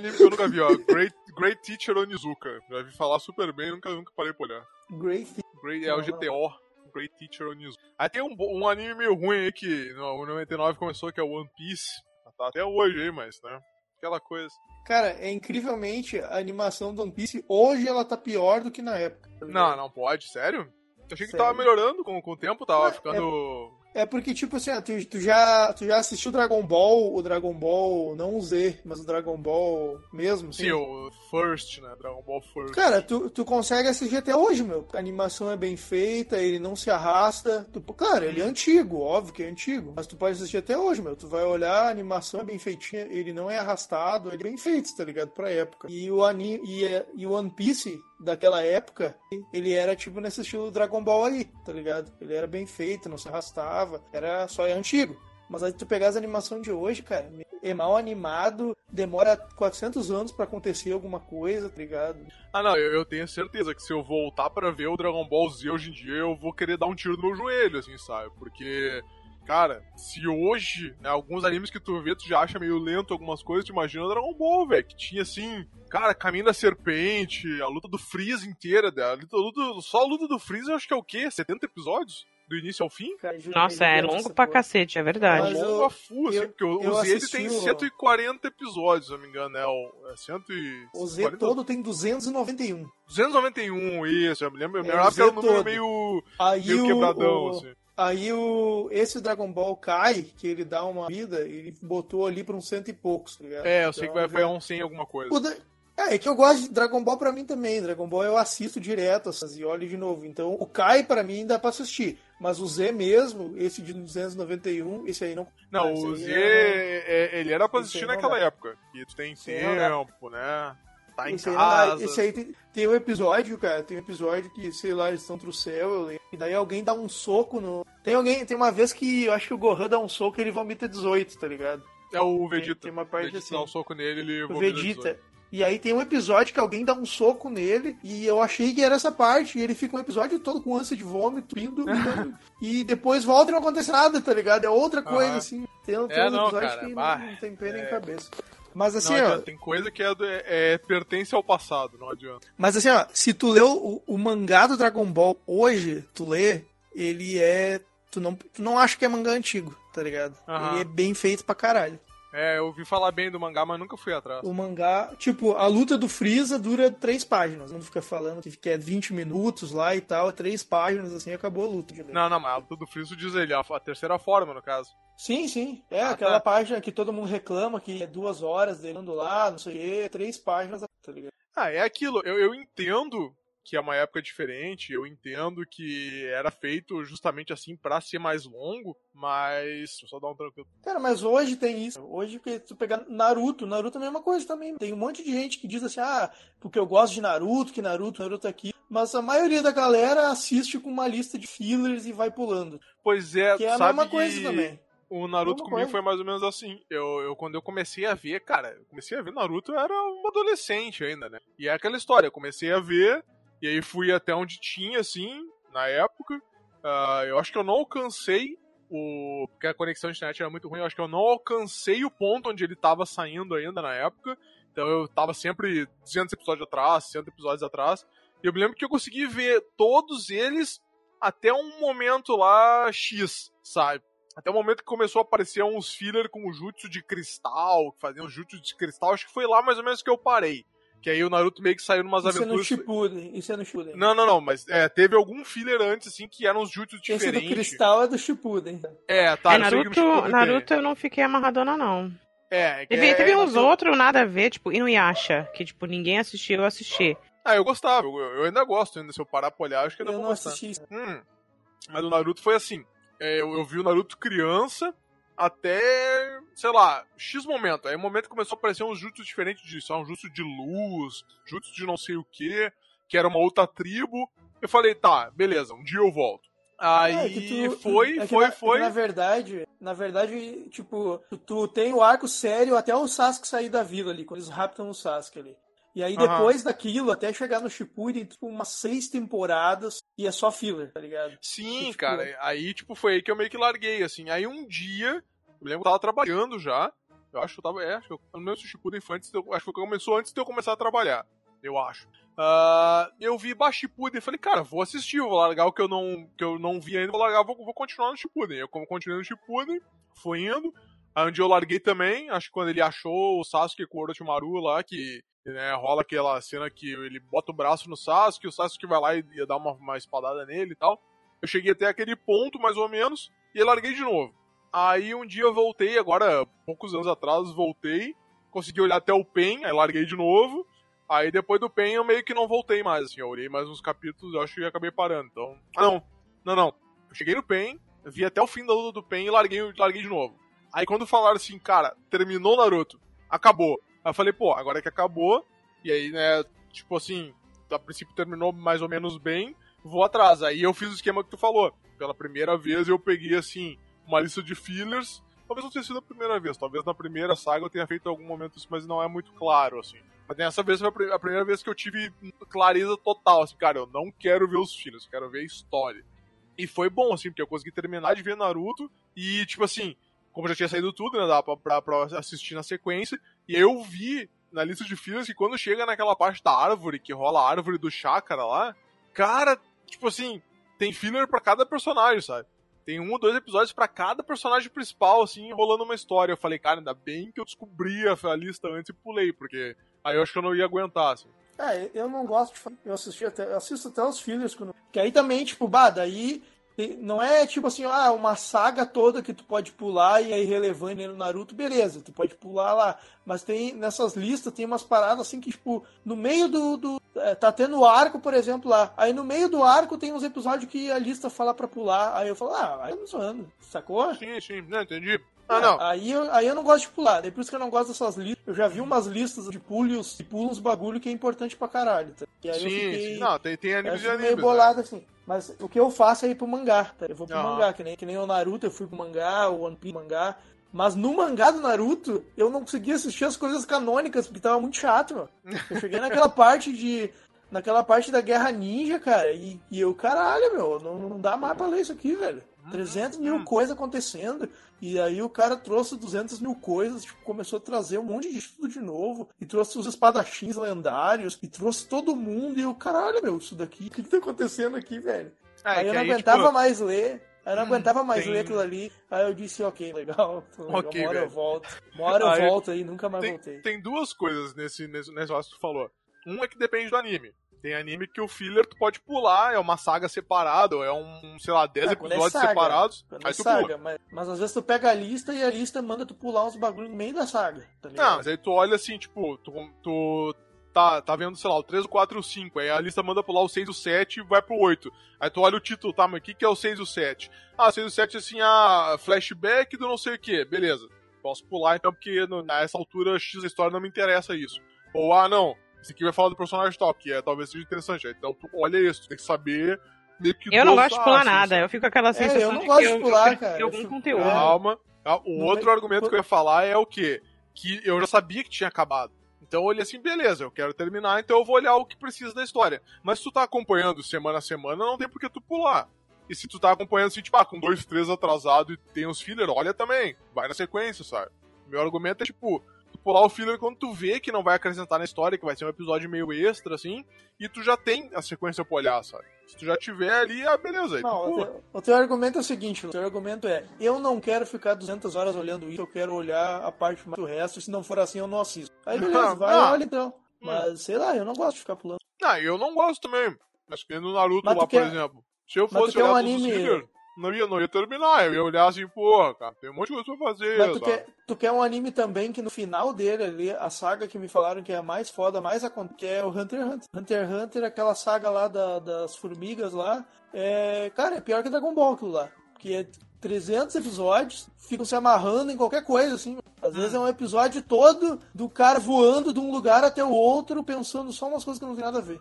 Anime que eu nunca vi, ó. Great, Great Teacher Onizuka. Já vi falar super bem, nunca, nunca parei pra olhar. Great Great, é o GTO. Great Teacher Onizuka. Aí tem um, um anime meio ruim aí que no 99 começou, que é One Piece. Tá até hoje aí, mas, né? Aquela coisa. Cara, é incrivelmente a animação do One Piece hoje ela tá pior do que na época. tá? Não, não pode, sério? Eu achei que Sério. tava melhorando com, com o tempo, tava É, ficando. É porque, tipo assim, ó, tu, tu já, tu já assistiu Dragon Ball, o Dragon Ball, não o Z, mas o Dragon Ball mesmo, assim? Sim, o First, né? Dragon Ball First. Cara, tu, tu consegue assistir até hoje, meu. A animação é bem feita, ele não se arrasta. Tu, claro, ele é antigo, óbvio que é antigo. Mas tu pode assistir até hoje, meu. Tu vai olhar, a animação é bem feitinha, ele não é arrastado, ele é bem feito, tá ligado? Pra época. E o anime e, é- e o One Piece daquela época, ele era tipo nesse estilo Dragon Ball aí, tá ligado? Ele era bem feito, não se arrastava, era só é antigo. Mas aí tu pegar as animações de hoje, cara, é mal animado, demora 400 anos pra acontecer alguma coisa, tá ligado? Ah, não, eu, eu tenho certeza que se eu voltar pra ver o Dragon Ball Z hoje em dia, eu vou querer dar um tiro no meu joelho, assim, sabe? Porque, cara, se hoje, né, alguns animes que tu vê, tu já acha meio lento algumas coisas, tu imagina Dragon Ball, velho, que tinha, assim, cara, Caminho da Serpente, a luta do Freeza inteira, né, a luta, a luta- só a luta do Freeza eu acho que é o quê? 70 episódios? Do início ao fim? Cara, Nossa, é longo pra porra. cacete, é verdade. Eu- Longo a full, assim, eu- porque o, eu o Z assisti tem o- 140 episódios, se eu não me engano, né? O, é 140, O Z todo tem 291. 291, isso, eu me lembro, eu me É, lembrava o que era um número meio, Aí meio o, quebradão, o- assim. Aí o esse Dragon Ball Kai, que ele dá uma vida, ele botou ali pra uns cento e poucos, tá ligado? É, eu sei que vai, Então, vai a um 100 alguma coisa. Da- É, é que eu gosto de Dragon Ball pra mim também. Dragon Ball eu assisto direto essas e olho de novo. Então o Kai pra mim dá pra assistir. Mas o Z mesmo, esse de 291, esse aí não. Não, o Z, é- é- ele era pra assistir naquela época. E tu tem tempo, né? Tá em Esse aí, casa. Esse aí tem, tem um episódio, cara, tem um episódio que, sei lá, eles estão pro céu, eu lembro. E daí alguém dá um soco no. Tem alguém, tem uma vez que eu acho que o Gohan dá um soco e ele vomita 18, tá ligado? É o Vegeta. tem uma parte Vegeta assim. dá um soco nele, ele O vomita Vegeta. 18. E aí tem um episódio que alguém dá um soco nele e eu achei que era essa parte. E ele fica um episódio todo com ânsia de vômito, indo, indo, e depois volta e não acontece nada, tá ligado? É outra coisa, assim. Tem, tem É, uns não, episódios cara, que bah, não, não tem pé nem é. cabeça. Mas assim, ó. tem coisa que é, do- é- pertence ao passado, não adianta. Mas assim, ó, se tu leu o, o mangá do Dragon Ball hoje, tu lê, ele é. Tu não, tu não acha que é mangá antigo, tá ligado? Ele é bem feito pra caralho. É, eu ouvi falar bem do mangá, mas nunca fui atrás. O mangá, tipo, a luta do Freeza dura três páginas. Não fica falando que é 20 minutos lá e tal, três páginas, assim, acabou a luta. Não, não, mas a luta do Friso diz ele, a, a terceira forma, no caso. Sim, sim. É Ah, aquela tá. página que todo mundo reclama que é duas horas dele andando lá, não sei o quê, três páginas, tá ligado? Ah, é aquilo. Eu, eu entendo que é uma época diferente, eu entendo que era feito justamente assim pra ser mais longo, mas. Só dar um tranquilo. Cara, mas hoje tem isso. Hoje, porque tu pegar Naruto, Naruto é a mesma coisa também. Tem um monte de gente que diz assim, ah, porque eu gosto de Naruto, que Naruto, Naruto aqui. Mas a maioria da galera assiste com uma lista de fillers e vai pulando. Pois é, Que é a sabe mesma que coisa também. O Naruto comigo coisa. foi mais ou menos assim. Eu, eu, quando eu comecei a ver, cara, eu comecei a ver Naruto, eu era um adolescente ainda, né? E é aquela história, eu comecei a ver, e aí fui até onde tinha, assim, na época. Ah, eu acho que eu não alcancei o. Porque a conexão de internet era muito ruim, eu acho que eu não alcancei o ponto onde ele tava saindo ainda na época. Então eu tava sempre 200 episódios atrás, 100 episódios atrás. E eu me lembro que eu consegui ver todos eles até um momento lá X, sabe? Até o momento que começou a aparecer uns filler com o jutsu de cristal, que faziam jutsu de cristal, acho que foi lá mais ou menos que eu parei. Que aí o Naruto meio que saiu numas Isso é no aventuras. Shippuden. Isso é no Shippuden. Não, não, não, mas é, teve algum filler antes, assim, que eram uns jutsus Esse do diferentes. Cristal é do Shippuden. É, tá, é, eu Naruto, tem. Naruto eu não fiquei amarradona, não. É, que Teve, é- teve é- uns outros nada a ver, tipo Inuyasha, que tipo, ninguém assistiu, eu assisti. Ah, eu gostava, eu, eu ainda gosto ainda, se eu parar pra olhar, acho que ainda Eu vou não gostar. assisti isso. Hum, mas o Naruto foi assim. é, eu, eu vi o Naruto criança até, sei lá, X momento. Aí o momento começou a aparecer uns jutsus diferentes disso. Um jutsu de luz, jutsu de não sei o que, que era uma outra tribo. Eu falei, tá, beleza, um dia eu volto. Aí É que tu- foi, é foi, na, foi. é que na verdade, na verdade, tipo, tu, tu tem o arco sério até o Sasuke sair da vila ali, quando eles raptam o Sasuke ali. E aí depois daquilo, até chegar no Shippuden, tipo, umas seis temporadas e é só filler, tá ligado? Sim, tipo, cara. Aí, tipo, foi aí que eu meio que larguei, assim. Aí um dia, eu lembro que eu tava trabalhando já, Eu acho que eu tava. É, acho que eu, eu não Shippuden foi antes de eu, Acho que começou antes de eu começar a trabalhar. Eu acho. Uh, eu vi Shippuden e falei, cara, vou assistir, vou largar o que eu não, que eu não vi ainda, vou largar, vou, vou continuar no Shippuden. Eu como continuei no Shippuden, fui indo. Onde eu larguei também, acho que quando ele achou o Sasuke com o Orochimaru lá, que né, rola aquela cena que ele bota o braço no Sasuke, o Sasuke vai lá e, dá uma, uma espadada nele e tal. Eu cheguei até aquele ponto, mais ou menos, e larguei de novo. Aí um dia eu voltei, agora, poucos anos atrás, voltei, consegui olhar até o PEN, aí larguei de novo. Aí depois do PEN eu meio que não voltei mais, assim, eu olhei mais uns capítulos, eu acho que acabei parando. Então. Ah, não, não, não. Eu cheguei no PEN, vi até o fim da luta do PEN e larguei, larguei de novo. Aí quando falaram assim, cara, terminou Naruto, acabou. Aí eu falei, pô, agora que acabou, e aí, né, tipo assim, a princípio terminou mais ou menos bem, vou atrás. Aí eu fiz o esquema que tu falou. Pela primeira vez eu peguei, assim, uma lista de fillers. Talvez não tenha sido a primeira vez, talvez na primeira saga eu tenha feito algum momento isso, mas não é muito claro, assim. Mas dessa vez foi a primeira vez que eu tive clareza total, assim, cara, eu não quero ver os filhos, eu quero ver a história. E foi bom, assim, porque eu consegui terminar de ver Naruto e, tipo assim, como já tinha saído tudo, né, dá pra, pra, pra assistir na sequência, e eu vi na lista de filhos que quando chega naquela parte da árvore, que rola a árvore do chakra lá, cara, tipo assim, tem filler para cada personagem, sabe? Tem um ou dois episódios para cada personagem principal, assim, rolando uma história. Eu falei, cara, ainda bem que eu descobri a lista antes e pulei, porque aí eu acho que eu não ia aguentar, assim. É, eu não gosto de. Eu assisti até, eu assisto até os fillers. Quando... Que aí também, tipo, bah, daí não é tipo assim, ah, uma saga toda que tu pode pular e é irrelevante no Naruto, beleza, tu pode pular lá. Mas tem nessas listas, tem umas paradas assim que, tipo, no meio do. do é, tá tendo arco, por exemplo, lá. Aí no meio do arco tem uns episódios que a lista fala pra pular. Aí eu falo, ah, aí eu não zoando, sacou? Sim, sim, não, entendi. Ah, não. Aí eu, aí eu não gosto de pular. É por isso que eu não gosto dessas listas. Eu já vi umas listas de pulos e pulos bagulho que é importante pra caralho. Tá? E aí sim, eu fiquei, sim. Não, tem, tem animes de animes. meio bolado né? assim. Mas o que eu faço é ir pro mangá, tá? Eu vou pro mangá, que nem, que nem o Naruto, eu fui pro mangá, o One Piece mangá. Mas no mangá do Naruto, eu não conseguia assistir as coisas canônicas, porque tava muito chato, meu. Eu cheguei naquela parte de. Naquela parte da Guerra Ninja, cara, e, e eu, caralho, meu, não, não dá mais pra ler isso aqui, velho. 300 mil coisas acontecendo. E aí o cara trouxe 200 mil coisas, tipo, começou a trazer um monte de estudo de novo. E trouxe os espadachins lendários. E trouxe todo mundo. E eu, caralho, meu, isso daqui, o que, que tá acontecendo aqui, velho? É, aí eu não aí, aguentava tipo... mais ler. Eu não hum, aguentava mais tem... ler aquilo ali. Aí eu disse, ok, legal. legal okay, uma hora velho. eu volto. Uma hora eu aí, volto aí, nunca mais tem, voltei. Tem duas coisas nesse, nesse negócio que tu falou. Um é que depende do anime. Tem anime que o filler tu pode pular, é uma saga separada, é um, sei lá, 10 é, episódios é saga, separados. Aí é tu saga, pula. Mas, mas, às vezes tu pega a lista e a lista manda tu pular uns bagulho no meio da saga. Tá Não, mas aí tu olha assim, tipo, tu, tu tá, tá vendo, sei lá, o 3, o 4 e o 5. Aí a lista manda pular o 6 e o 7 e vai pro 8. Aí tu olha o título, tá, mas o que, que é o 6 e o 7? Ah, o 6 e o 7 assim, a flashback do não sei o que. Beleza. Posso pular então, porque nessa altura X da história não me interessa isso. Ou, ah, não, esse aqui vai falar do personagem tal, que é, talvez seja interessante. Então, tu olha isso, tu tem que saber meio que Eu não gosto de pular nada, eu fico com aquela sensação é, eu não de gosto de pular, cara. de algum conteúdo. Calma. O não outro argumento que eu ia falar é o quê? Que eu já sabia que tinha acabado. Então eu olhei assim, beleza, eu quero terminar, então eu vou olhar o que precisa da história. Mas se tu tá acompanhando semana a semana, não tem por que tu pular. E se tu tá acompanhando assim, tipo, ah, com dois, três atrasado e tem os filler, olha também. Vai na sequência, sabe? Meu argumento é tipo, pular o filler quando tu vê que não vai acrescentar na história, que vai ser um episódio meio extra, assim, e tu já tem a sequência pra olhar, sabe? Se tu já tiver ali, ah, beleza. Não, o teu, o teu, argumento é o seguinte, o teu argumento é, eu não quero ficar 200 horas olhando isso, eu quero olhar a parte mais do resto, se não for assim, eu não assisto. Aí beleza, vai, ah, olha então. Mas, sei lá, eu não gosto de ficar pulando. Ah, eu não gosto também. Mas que no Naruto lá, quer... por exemplo. Se eu fosse olhar um anime... Filler, não ia, não ia terminar. Eu ia olhar assim, porra, cara, tem um monte de coisa pra fazer. Mas tu quer, tu quer, um anime também que no final dele ali, a saga que me falaram que é a mais foda, mais a, que é o Hunter x Hunter. Hunter x Hunter, aquela saga lá da, das formigas lá, é, cara, é pior que Dragon Ball aquilo lá. Que é 300 episódios, ficam se amarrando em qualquer coisa, assim. Às vezes é um episódio todo do cara voando de um lugar até o outro, pensando só umas coisas que não tem nada a ver.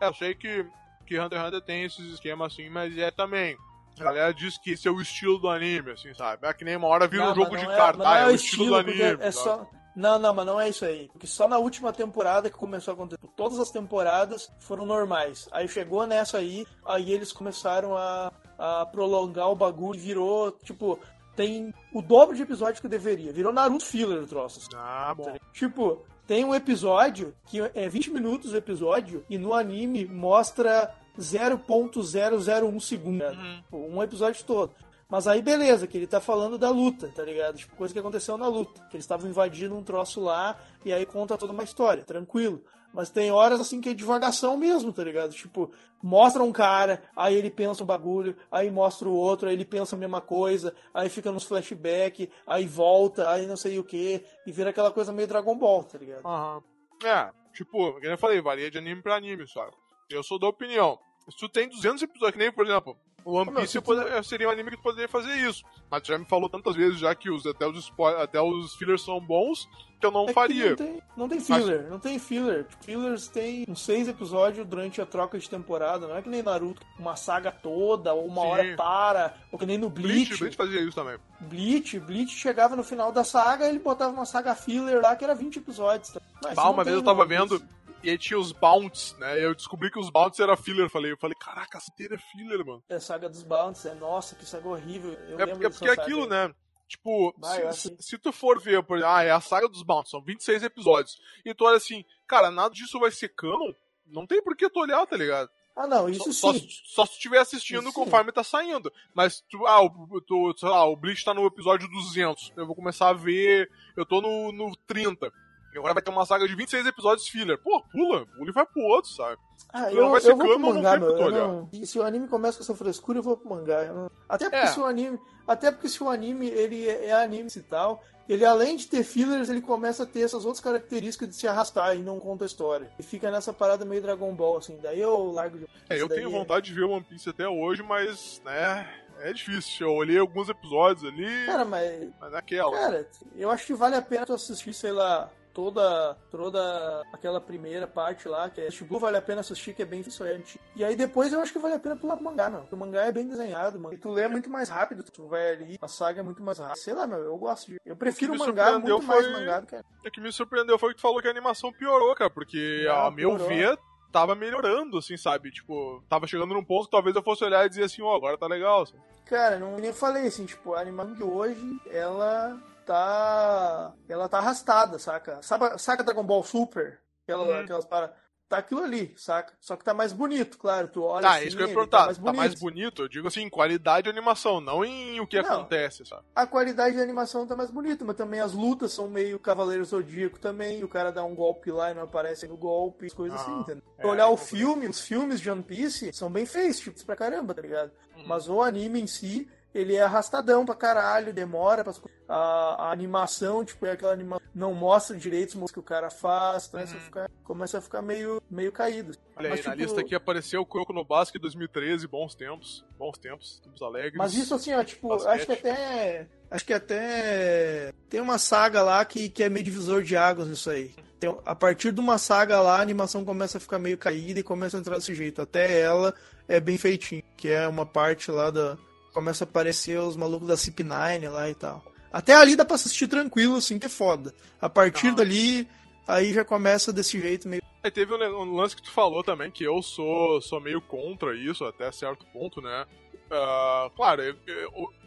É, eu sei que, que Hunter x Hunter tem esses esquemas assim, mas é também a galera diz que esse é o estilo do anime, assim, sabe? É que nem uma hora vira não, um jogo de é, cartas, é, é, o estilo, estilo do anime. É só... Não, não, mas não é isso aí. Porque só na última temporada que começou a acontecer. Todas as temporadas foram normais. Aí chegou nessa aí, aí eles começaram a, a prolongar o bagulho e virou, tipo, tem o dobro de episódios que deveria. Virou Naruto filler o troço. assim. Ah, bom. Tipo, tem um episódio que é 20 minutos o episódio e no anime mostra 0.001 segundo. Uhum. Tipo, Um episódio todo. Mas aí beleza, que ele tá falando da luta, tá ligado? Tipo, coisa que aconteceu na luta. Que eles estavam invadindo um troço lá e aí conta toda uma história, tranquilo. Mas tem horas assim que é divagação mesmo, tá ligado? Tipo, mostra um cara, aí ele pensa um bagulho, aí mostra o outro, aí ele pensa a mesma coisa, aí fica nos flashback, aí volta, aí não sei o que, e vira aquela coisa meio Dragon Ball, tá ligado? Aham. É, tipo, como eu falei, varia de anime pra anime, sabe? Eu sou da opinião. Se tu tem 200 episódios, que nem, por exemplo, o One Piece poderia- seria um anime que tu poderia fazer isso. Mas tu já me falou tantas vezes já que os, até, os spo- até os fillers são bons que eu não É faria. Não tem, não tem filler, não tem filler. Fillers tem uns seis episódios durante a troca de temporada, não é que nem Naruto, uma saga toda, ou uma Sim. hora para, ou que nem no Bleach, Bleach. Bleach fazia isso também. Bleach, Bleach chegava no final da saga, ele botava uma saga filler lá que era 20 episódios. Tá? Mas isso uma vez eu tava vendo Piece. E aí tinha os bounties, né? Eu descobri que os bounties era filler. Falei, eu falei, caraca, essa inteira é filler, mano. É saga dos Bounties, é nossa, que saga horrível. Eu É lembro porque, é aquilo, né? Tipo, Vai, se, se- que- se tu for ver, por exemplo, ah, é a saga dos Bounties, são 26 episódios, e tu olha assim, cara, nada disso vai ser canon, não tem por que tu olhar, tá ligado? Ah, não, isso só, sim. Só, só se tu estiver assistindo Isso sim. conforme tá saindo. Mas, tu, ah, o, tu, sei lá, o Bleach tá no episódio 200, eu vou começar a ver, eu tô no, no 30. E agora vai ter uma saga de 26 episódios filler. Pô, pula, pula e vai pro outro, sabe? Ah, Não eu, vai eu vou pro mangá, meu. olhar. não- se o anime começa com essa frescura, eu vou pro mangá. não- Até porque É. se o anime. Até porque se o anime ele é, é anime e tal, ele além de ter fillers, ele começa a ter essas outras características de se arrastar e não conta a história. E fica nessa parada meio Dragon Ball, assim. Daí eu largo de. É, eu tenho é- vontade de ver One Piece até hoje, mas, né, é difícil. Eu olhei alguns episódios ali, Cara, mas. mas naquela. Cara, eu acho que vale a pena tu assistir, sei lá. Toda, toda aquela primeira parte lá, que é Shibu, vale a pena assistir, que é bem diferente. E aí depois eu acho que vale a pena pular pro mangá, não. O mangá é bem desenhado, mano. E tu lê muito mais rápido, tu vai ali, a saga é muito mais rápida. Sei lá, meu, eu gosto de. Eu prefiro O mangá muito mais foi- mangá do que. O que me surpreendeu foi que tu falou que a animação piorou, cara, porque, Não, a meu piorou. ver, tava melhorando, assim, sabe? Tipo, tava chegando num ponto que talvez eu fosse olhar e dizer assim, ó, agora tá legal. Assim. Cara, não nem falei assim, tipo, a animação de hoje, ela tá. Ela tá arrastada, saca? Saca, saca Dragon Ball Super? Aquela, Uhum. Aquelas para. Tá aquilo ali, saca? Só que tá mais bonito, claro. Tu olha Ah, assim, isso que eu ia ele perguntar. Tá mais Tá bonito. mais bonito? Eu digo assim, qualidade de animação, não em o que Não. acontece, sabe? A qualidade da animação tá mais bonita, mas também as lutas são meio Cavaleiro Zodíaco também. O cara dá um golpe lá e não aparece no golpe, as coisas Ah, assim, entendeu? é, olhar o eu- filme, os filmes de One Piece são bem feitos, tipo, pra caramba, tá ligado? Uhum. Mas o anime em si, ele é arrastadão pra caralho, demora pra... A, a animação, tipo, é aquela animação não mostra direito os que o cara faz, começa, Uhum. a, ficar, começa a ficar meio, meio caído. Olha aí, Mas, na tipo, lista aqui apareceu o Kuroko no Basque 2013, bons tempos. Bons tempos, tempos alegres. Mas isso assim, ó, tipo, Basquete. acho que até. Acho que até. Tem uma saga lá que, que é meio divisor de águas nisso aí. Tem- a partir de uma saga lá, a animação começa a ficar meio caída e começa a entrar desse jeito. Até ela é bem feitinho. Que é uma parte lá da. Começa a aparecer os malucos da CP9 lá e tal. Até ali dá pra assistir tranquilo, assim, que é foda. A partir Aham. dali, aí já começa desse jeito meio. Aí teve um, lance que tu falou também, que eu sou, sou meio contra isso, até certo ponto, né? Ah, claro,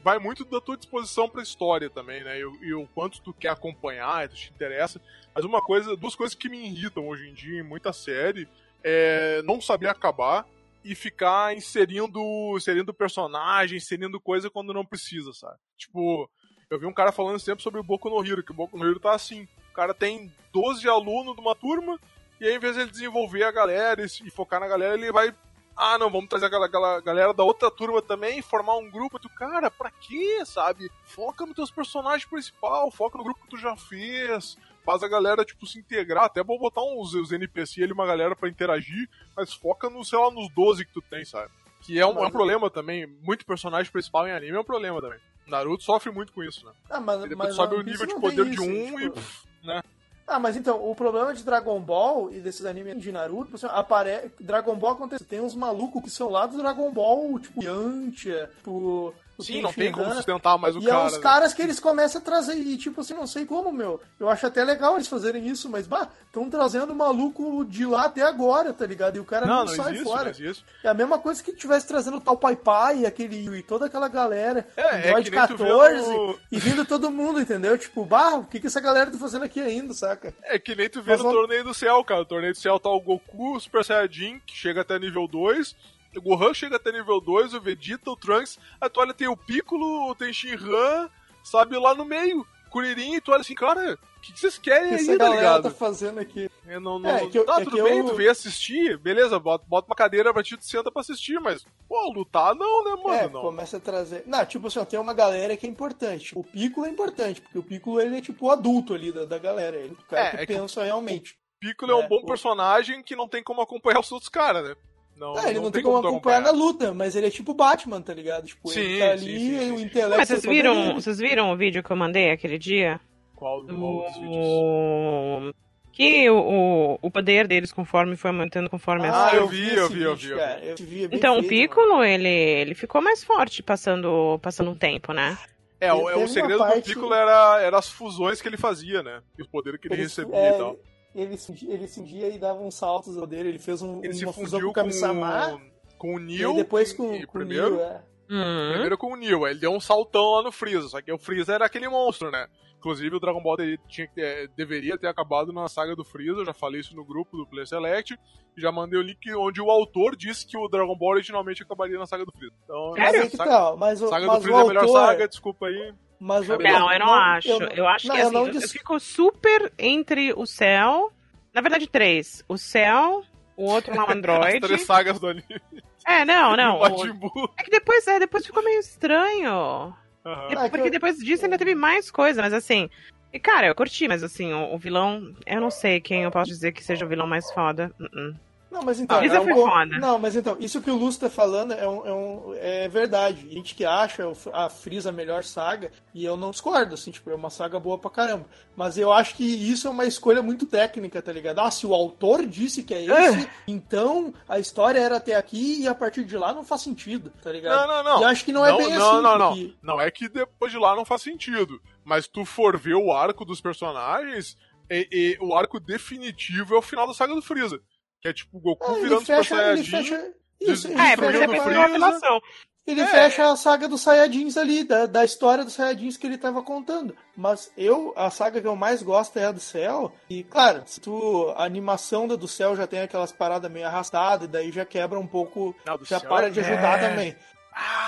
vai muito da tua disposição pra história também, né? E, e o quanto tu quer acompanhar, tu te interessa. Mas uma coisa, duas coisas que me irritam hoje em dia em muita série é não saber acabar e ficar inserindo, inserindo personagem, inserindo coisa quando não precisa, sabe? Tipo, eu vi um cara falando sempre sobre o Boku no Hero, que o Boku no Hero tá assim. O cara tem 12 alunos de uma turma, e aí, em vez de ele desenvolver a galera e focar na galera, ele vai. Ah, não, vamos trazer aquela galera da outra turma também, formar um grupo. Tu, cara, pra quê, sabe? Foca nos teus personagens principal, foca no grupo que tu já fez. Faz a galera, tipo, se integrar. Até vou botar uns, os NPC ali, uma galera pra interagir, mas foca no, sei lá, nos 12 que tu tem, sabe? Que é um, é um Mas- problema também. Muito personagem principal em anime é um problema também. Naruto sofre muito com isso, né? Ah, mas, Ele mas sobe o nível de poder tem de isso, um tipo- e. Né? Ah, mas então, o problema de Dragon Ball e desses animes de Naruto, assim, apare... Dragon Ball acontece, tem uns malucos que são lá do Dragon Ball, tipo, Yantia, tipo, o Sim, não tem como sustentar mais o e cara. é os né? caras que eles começam a trazer, e tipo assim, não sei como, meu. Eu acho até legal eles fazerem isso, mas, bah, estão trazendo o maluco de lá até agora, tá ligado? E o cara não, Não, não sai existe, fora. não. É a mesma coisa que tivesse trazendo o tal Pai Pai e aquele e toda aquela galera, É, é Android vê 14, no- e vindo todo mundo, entendeu? Tipo, bah, o que, que essa galera tá fazendo aqui ainda, saca? É que nem tu vê Mas no vamos- Torneio do Céu, cara. O Torneio do Céu tá o Goku, o Super Saiyajin, que chega até nível 2. O Gohan chega até nível 2, o Vegeta, o Trunks. Aí tu olha, tem o Piccolo, o Tenshinhan, sabe, lá no meio. Kuririn, e tu olha assim, cara, o que, que vocês querem que aí, tá ligado? tá fazendo aqui? É, não, não, É, que eu- tá, é tudo que bem, eu- tu veio assistir, beleza, bota, bota uma cadeira pra ti, tu senta pra assistir, mas, pô, lutar não, né, mano? é, não. começa a trazer. Não, tipo assim, ó, tem uma galera que é importante. O Piccolo é importante, porque o Piccolo ele é tipo o adulto ali da, da galera. Ele, o cara É, que é que- pensa realmente. Piccolo é um É, bom o- personagem que não tem como acompanhar os outros caras, né? Não, Ah, ele não, tem como tu acompanhar na luta, mas ele é tipo Batman, tá ligado? Tipo, Sim, ele tá ali, sim, sim, sim, o intelecto. Mas vocês é o poder viram, vocês viram o vídeo que eu mandei aquele dia? Qual, qual dos vídeos? O... Que o, o, o poder deles conforme foi aumentando conforme Ah, as eu vi, eu vi, eu vídeo, vi, eu cara. Eu vi, é Então, o feito, Piccolo, ele, ele ficou mais forte passando, passando um tempo, né? É, o, é, o segredo parte- do Piccolo era, era as fusões que ele fazia, né? E os poderes que ele, Ele, recebia é, e tal. Ele, se- ele se dia e dava uns saltos ao dele. Ele fez um, Ele se uma fusão fundiu com o Kami-sama. com o E Neo. aí depois com, e com o primeiro, Neo, é. Hum. primeiro com o Neo. Aí ele deu um saltão lá no Freeza. Só que o Freeza era aquele monstro, né? Inclusive o Dragon Ball ele tinha que ter- deveria ter acabado na saga do Freeza. Eu já falei isso no grupo do Play Select. E já mandei o link onde o autor disse que o Dragon Ball originalmente acabaria na saga do Freeza. Então, Sério? saga, tal? Mas, o- saga mas do o Freeza é a melhor autor... saga, desculpa aí. Mas o, Não, eu não, acho. eu Eu, não- acho não, que eu assim, não eu, dis- fico super entre o céu. Na verdade, três. O céu, o outro lá, o As Android. três sagas do anime. É, não, não. o. É que depois, é, depois ficou meio estranho. E- Ah, que porque eu- depois disso ainda teve mais coisa, mas assim. E, cara, eu curti, mas assim, o, o vilão. Eu não sei quem eu posso dizer que seja o vilão mais foda. Uh-uh. Não, mas então. Ah, é um foi bom- foda. Não, mas então, isso que o Lúcio tá falando é, um, é, um- é verdade. A gente que acha a Freeza a melhor saga, e eu não discordo, assim, tipo, é uma saga boa pra caramba. Mas eu acho que isso é uma escolha muito técnica, tá ligado? Ah, se o autor disse que é esse, então a história era até aqui e a partir de lá não faz sentido, tá ligado? Não, não, não. E acho que não é bem não, assim. Não, não, porque- não. Não é que depois de lá não faz sentido. Mas tu for ver o arco dos personagens, e, e o arco definitivo é o final da saga do Freeza. Que é tipo o Goku Ah, ele virando Super fecha, ele Saiyajin. fecha. Isso, ele É, porque Freeza. foi uma apelação. ele É. fecha a saga dos Saiyajins ali, da, da história dos Saiyajins que ele tava contando. Mas eu, a saga que eu mais gosto é a do Céu. E, claro, se tu, a animação da do Céu já tem aquelas paradas meio arrastadas, e daí já quebra um pouco, Não, já céu para é- de ajudar é. também.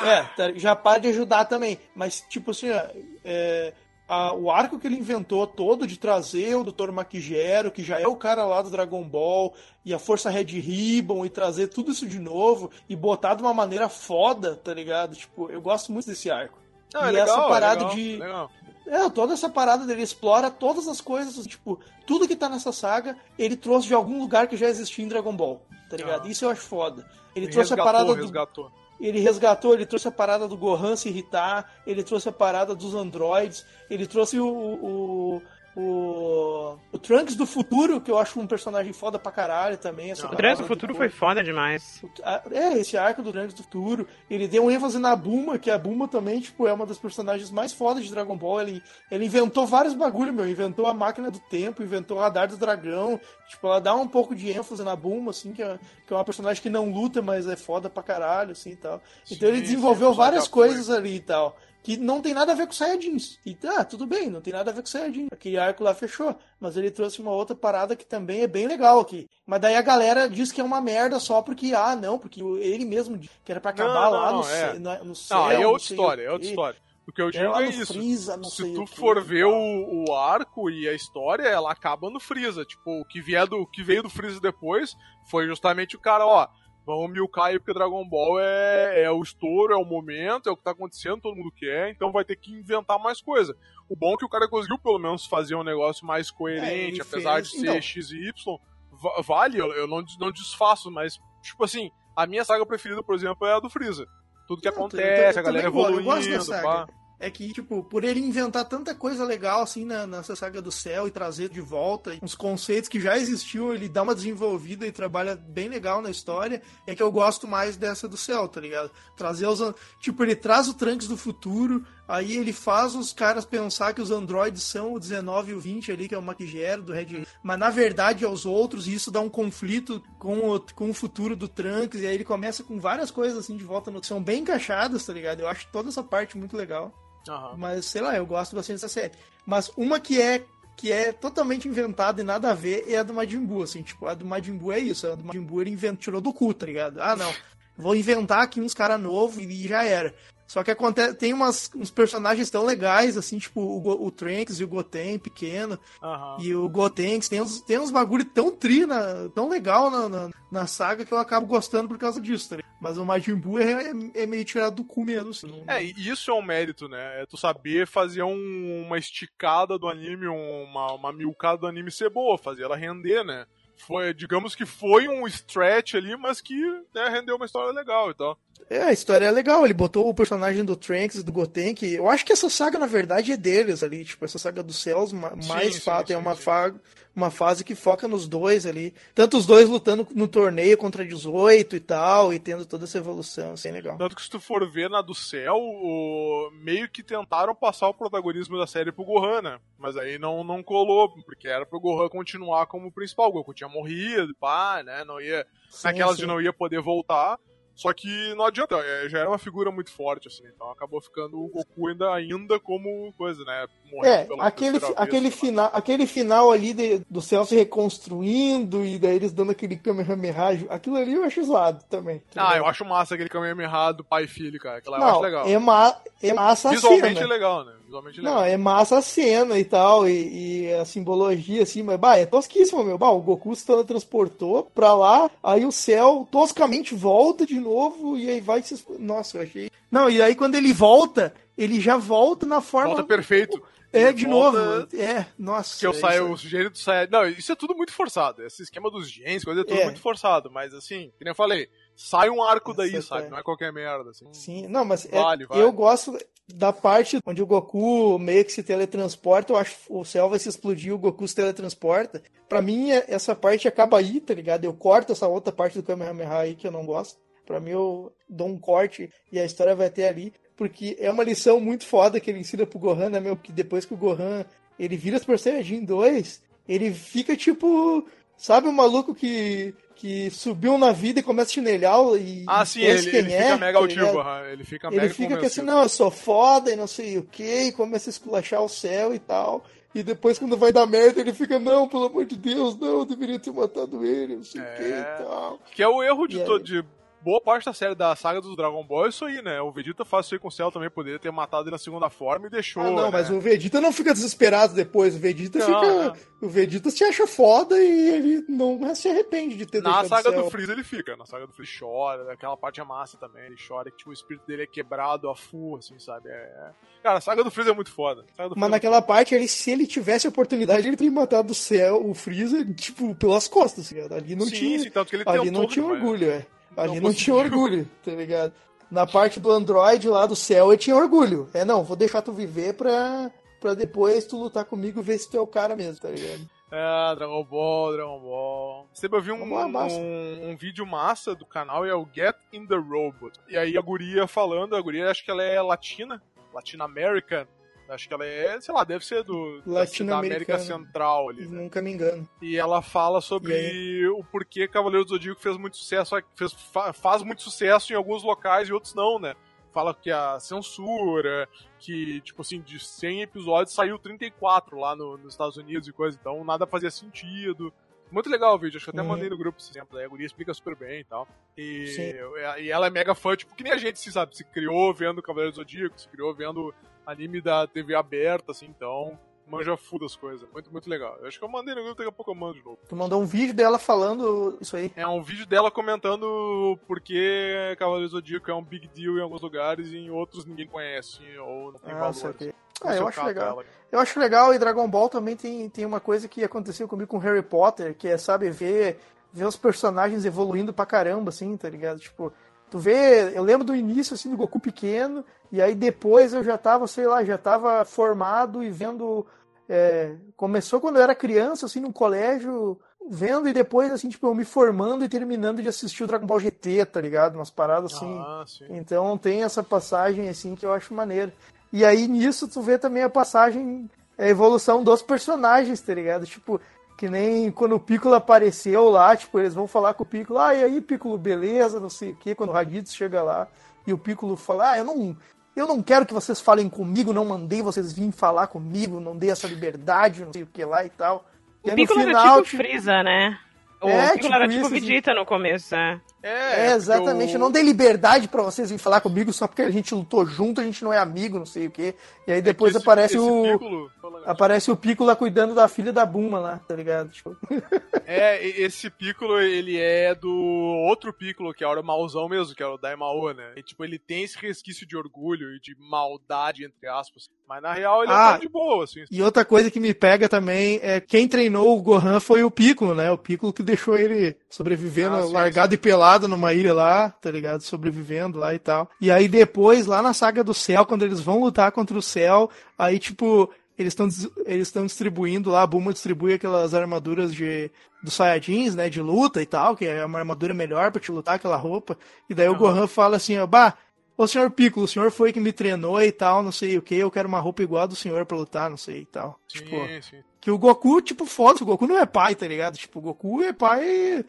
É, tá- já para de ajudar também. Mas, tipo assim, ó, é, a- o arco que ele inventou todo de trazer o Dr. Maquigero, que já é o cara lá do Dragon Ball, e a Força Red Ribbon, e trazer tudo isso de novo, e botar de uma maneira foda, tá ligado? Tipo, eu gosto muito desse arco. Não, é e legal, essa é parada legal, de. legal. É, toda essa parada dele explora todas as coisas, tipo, tudo que tá nessa saga, ele trouxe de algum lugar que já existia em Dragon Ball, tá ligado? Ah. Isso eu acho foda. Ele Ele trouxe a resgatou, parada do resgatou. Ele resgatou, ele trouxe a parada do Gohan se irritar, ele trouxe a parada dos androids, ele trouxe o, o, o, o Trunks do futuro, que eu acho um personagem foda pra caralho também. Essa O Trans do Futuro foi foda demais. É, esse arco do Trunks do futuro. Ele deu um ênfase na Buma, que a Buma também, tipo, é uma das personagens mais fodas de Dragon Ball. Ele, ele inventou vários bagulho, meu. Inventou a máquina do tempo, inventou o radar do dragão. Tipo, ela dá um pouco de ênfase na Buma, assim, que é, que é uma personagem que não luta, mas é foda pra caralho, assim, e tal. Então Sim, ele desenvolveu várias coisas ali e tal. Que não tem nada a ver com Saiyajins. E tá, tudo bem, não tem nada a ver com Saiyajin. Aquele arco lá fechou. Mas ele trouxe uma outra parada que também é bem legal aqui. Mas daí a galera diz que é uma merda só porque, ah, não, porque ele mesmo disse que era pra acabar Não, lá não, no, não, é. no, no céu. Não, aí é outra história, é outra história. O que eu É digo é no isso. Freeza, Se tu for e ver o, o arco e a história, ela acaba no Freeza. Tipo, o que, vier do, o que veio do Freeza depois foi justamente o cara, ó. Vamos milcar aí porque Dragon Ball é, é o estouro, é o momento, é o que tá acontecendo, todo mundo quer, então vai ter que inventar mais coisa. O bom é que o cara conseguiu pelo menos fazer um negócio mais coerente, ele apesar fez- de ser então. X e Y. va- Vale, eu, eu não, não desfaço, mas, tipo assim, a minha saga preferida, por exemplo, é a do Freeza. Tudo que Não, eu- acontece, eu a galera também gosto, eu da evoluindo, saga. pá. É que, tipo, por ele inventar tanta coisa legal, assim, na, nessa saga do céu e trazer de volta uns conceitos que já existiam, ele dá uma desenvolvida e trabalha bem legal na história, é que eu gosto mais dessa do céu, tá ligado? Trazer os... Tipo, ele traz o Trunks do futuro, aí ele faz os caras pensar que os androides são o 19 e o 20 ali, que é o Maquigero do Red mas na verdade é os outros, e isso dá um conflito com o, com o futuro do Trunks, e aí ele começa com várias coisas, assim, de volta no... São bem encaixadas, tá ligado? Eu acho toda essa parte muito legal. Uhum. Mas, sei lá, eu gosto bastante dessa série. Mas uma que é que é totalmente inventada e nada a ver é a do Majin Buu, assim, tipo, a do Majin Buu é isso, a do Majin Buu ele tirou do cu, tá ligado? Ah, não, vou inventar aqui uns caras novos e já era. Só que acontece, tem umas, uns personagens tão legais, assim, tipo o, o Trunks e o Goten pequeno. Uhum. E o Gotenks tem uns, tem uns bagulho tão tri, na, tão legal na, na, na, saga que eu acabo gostando por causa disso, tá Mas o Majin Buu é, é, é, meio tirado do cu mesmo, assim. É, e isso é um mérito, né? É tu saber fazer um, uma esticada do anime, uma, uma milcada do anime ser boa, fazer ela render, né? Foi, digamos que foi um stretch ali, mas que né, rendeu uma história legal e tal. É, a história é legal. Ele botou o personagem do Trunks e do Goten, que eu acho que essa saga, na verdade, é deles ali. Tipo, essa saga dos céus, mais sim, fato, sim, é uma, fa uma fase que foca nos dois ali. Tanto os dois lutando no torneio contra 18 e tal, e tendo toda essa evolução, assim, legal. Tanto que se tu for ver na do céu, o... meio que tentaram passar o protagonismo da série pro Gohan, né? Mas aí não, não colou, porque era pro Gohan continuar como principal. O Goku tinha morrido, pá, né? Não ia. Sim, naquelas de não ia poder voltar. Só que não adianta, é, já era uma figura muito forte, assim, então acabou ficando o Goku ainda, ainda como coisa, né? É, aquele, aquele, final, aquele final ali de, do céu se reconstruindo e daí eles dando aquele Kamehameha, aquilo ali eu acho zoado também. Tá ah, eu acho massa aquele Kamehameha do pai e filho, cara. Aquilo não, eu acho legal. É, ma é massa Visualmente cena. é legal, né? Visualmente legal. Não, é massa a cena e tal, e, e, a simbologia, assim, mas, bah, é tosquíssimo, meu. Bah, o Goku se transportou pra lá, aí o céu toscamente volta de novo, e aí vai se. Nossa, eu achei. Não, e aí quando ele volta, ele já volta na forma. Volta perfeito. É, de novo. É, nossa. Que eu saio, o sujeito sai. Não, isso é tudo muito forçado. Esse esquema dos genes, coisa é tudo é. muito forçado. Mas assim, que nem eu falei, sai um arco Essa daí, sabe? É. Não é qualquer merda. Assim. Sim, não, mas é, vale, é, vale. eu gosto da parte onde o Goku meio que se teletransporta, eu acho que o céu vai se explodir, o Goku se teletransporta. Pra mim, é, essa parte acaba aí, tá ligado? Eu corto essa outra parte do Kamehameha aí que eu não gosto. Pra mim, eu dou um corte e a história vai até ali. Porque é uma lição muito foda que ele ensina pro Gohan, né, meu? Que depois que o Gohan ele vira Super Saiyajin 2, ele fica tipo. Sabe o maluco que que subiu na vida e começa a chinelhar e ah, sim, ele, quem ele é, fica mega tá altivo, ele fica ele mega fica que assim, não, eu sou foda e não sei o que, e começa a esculachar o céu e tal. E depois, quando vai dar merda, ele fica, não, pelo amor de Deus, não, eu deveria ter matado ele, não sei o é... que e tal. Que é o erro de, todo, de boa parte da série da saga do Dragon Ball é isso aí, né? O Vegeta faz isso aí com o Cell também, poderia ter matado ele na segunda forma e deixou. Ah, não, né? mas o Vegeta não fica desesperado depois. O Vegeta não, fica. Não. O Vegeta se acha foda e ele não se arrepende de ter na deixado Na saga do Freeza ele fica. Na saga do Freeza chora, aquela parte é massa também. Ele chora que tipo, o espírito dele é quebrado a full, assim, sabe? É... é. Cara, a saga do Freeza é muito foda. Mas é naquela parte, ele, se ele tivesse a oportunidade, ele teria matado o Cell, o Freeza, tipo, pelas costas, assim, Ali não sim, tinha. Sim, tanto que ele ali não tinha orgulho, é. Ali não, não tinha orgulho, tá ligado? Na parte do Android lá do céu, eu tinha orgulho. É, não, vou deixar tu viver pra, pra depois tu lutar comigo e ver se tu é o cara mesmo, tá ligado? É, Dragon Ball, Dragon Ball. Você eu vi um, um, um, vídeo massa do canal, é o Get in the Robot. E aí a guria falando, a guria acho que ela é latina, Latina American. Acho que ela é, sei lá, deve ser do da América Central ali. Né? Nunca me engano. E ela fala sobre o porquê Cavaleiro do Zodíaco fez muito sucesso, fez, faz muito sucesso em alguns locais e outros não, né? Fala que a censura, que, tipo assim, de 100 episódios saiu 34 lá no, nos Estados Unidos e coisa, então nada fazia sentido. Muito legal o vídeo, acho que eu até uhum. mandei no grupo esse exemplo. Aí a guria explica super bem e tal. E, e ela é mega fã, tipo, que nem a gente, se sabe, se criou vendo Cavaleiro do Zodíaco, se criou vendo anime da TV aberta, assim, então manja full das coisas. Muito, muito legal. Eu acho que eu mandei no grupo, daqui a pouco eu mando de novo. Tu mandou um vídeo dela falando isso aí? É um vídeo dela comentando porque Cavaleiro Zodíaco é um big deal em alguns lugares e em outros ninguém conhece ou não tem ah, valor. Assim. Ah, eu acho legal. Dela. Eu acho legal e Dragon Ball também tem, tem uma coisa que aconteceu comigo com Harry Potter, que é, sabe, ver, ver os personagens evoluindo pra caramba, assim, tá ligado? Tipo, Tu vê, eu lembro do início, assim, do Goku pequeno, e aí depois eu já tava, sei lá, já tava formado e vendo. É, começou quando eu era criança, assim, no colégio, vendo, e depois, assim, tipo, eu me formando e terminando de assistir o Dragon Ball GT, tá ligado? Umas paradas assim. Ah. Então tem essa passagem, assim, que eu acho maneiro. E aí nisso tu vê também a passagem, a evolução dos personagens, tá ligado? Tipo, que nem quando o Piccolo apareceu lá, tipo, eles vão falar com o Piccolo, ah, e aí, Piccolo, beleza, não sei o quê, quando o Raditz chega lá, e o Piccolo fala, ah, eu não, eu não quero que vocês falem comigo, não mandei vocês virem falar comigo, não dei essa liberdade, não sei o que lá e tal. E O Piccolo final, era tipo tipo, Freeza, né? O É, Piccolo tipo era tipo isso, assim. Vegeta no começo, é. É, exatamente. Eu não dei liberdade pra vocês virem falar comigo só porque a gente lutou junto, a gente não é amigo, não sei o quê. E aí depois Esse- aparece esse o. Piccolo- Aparece o Piccolo lá cuidando da filha da Buma lá, tá ligado? Tipo, É, esse Piccolo, ele é do outro Piccolo, que era o mauzão mesmo, que era o Daimao, né? E, tipo, ele tem esse resquício de orgulho e de maldade, entre aspas. Mas, na real, ele é Ah. cara de boa, assim. E outra coisa que me pega também é quem treinou o Gohan foi o Piccolo, né? O Piccolo que deixou ele sobrevivendo, Ah, sim, largado e pelado numa ilha lá, tá ligado? Sobrevivendo lá e tal. E aí depois, lá na saga do céu, quando eles vão lutar contra o céu, aí tipo, eles estão eles estão distribuindo lá, a Buma distribui aquelas armaduras de dos Saiyajins, né, de luta e tal, que é uma armadura melhor pra te lutar aquela roupa. E daí o Aham. Gohan fala assim, ó, bah, Ô senhor Piccolo, o senhor foi que me treinou e tal, não sei o que, eu quero uma roupa igual a do senhor pra lutar, não sei e tal. Sim, Tipo, sim. que o Goku, tipo, foda o Goku não é pai, tá ligado? Tipo, o Goku é pai.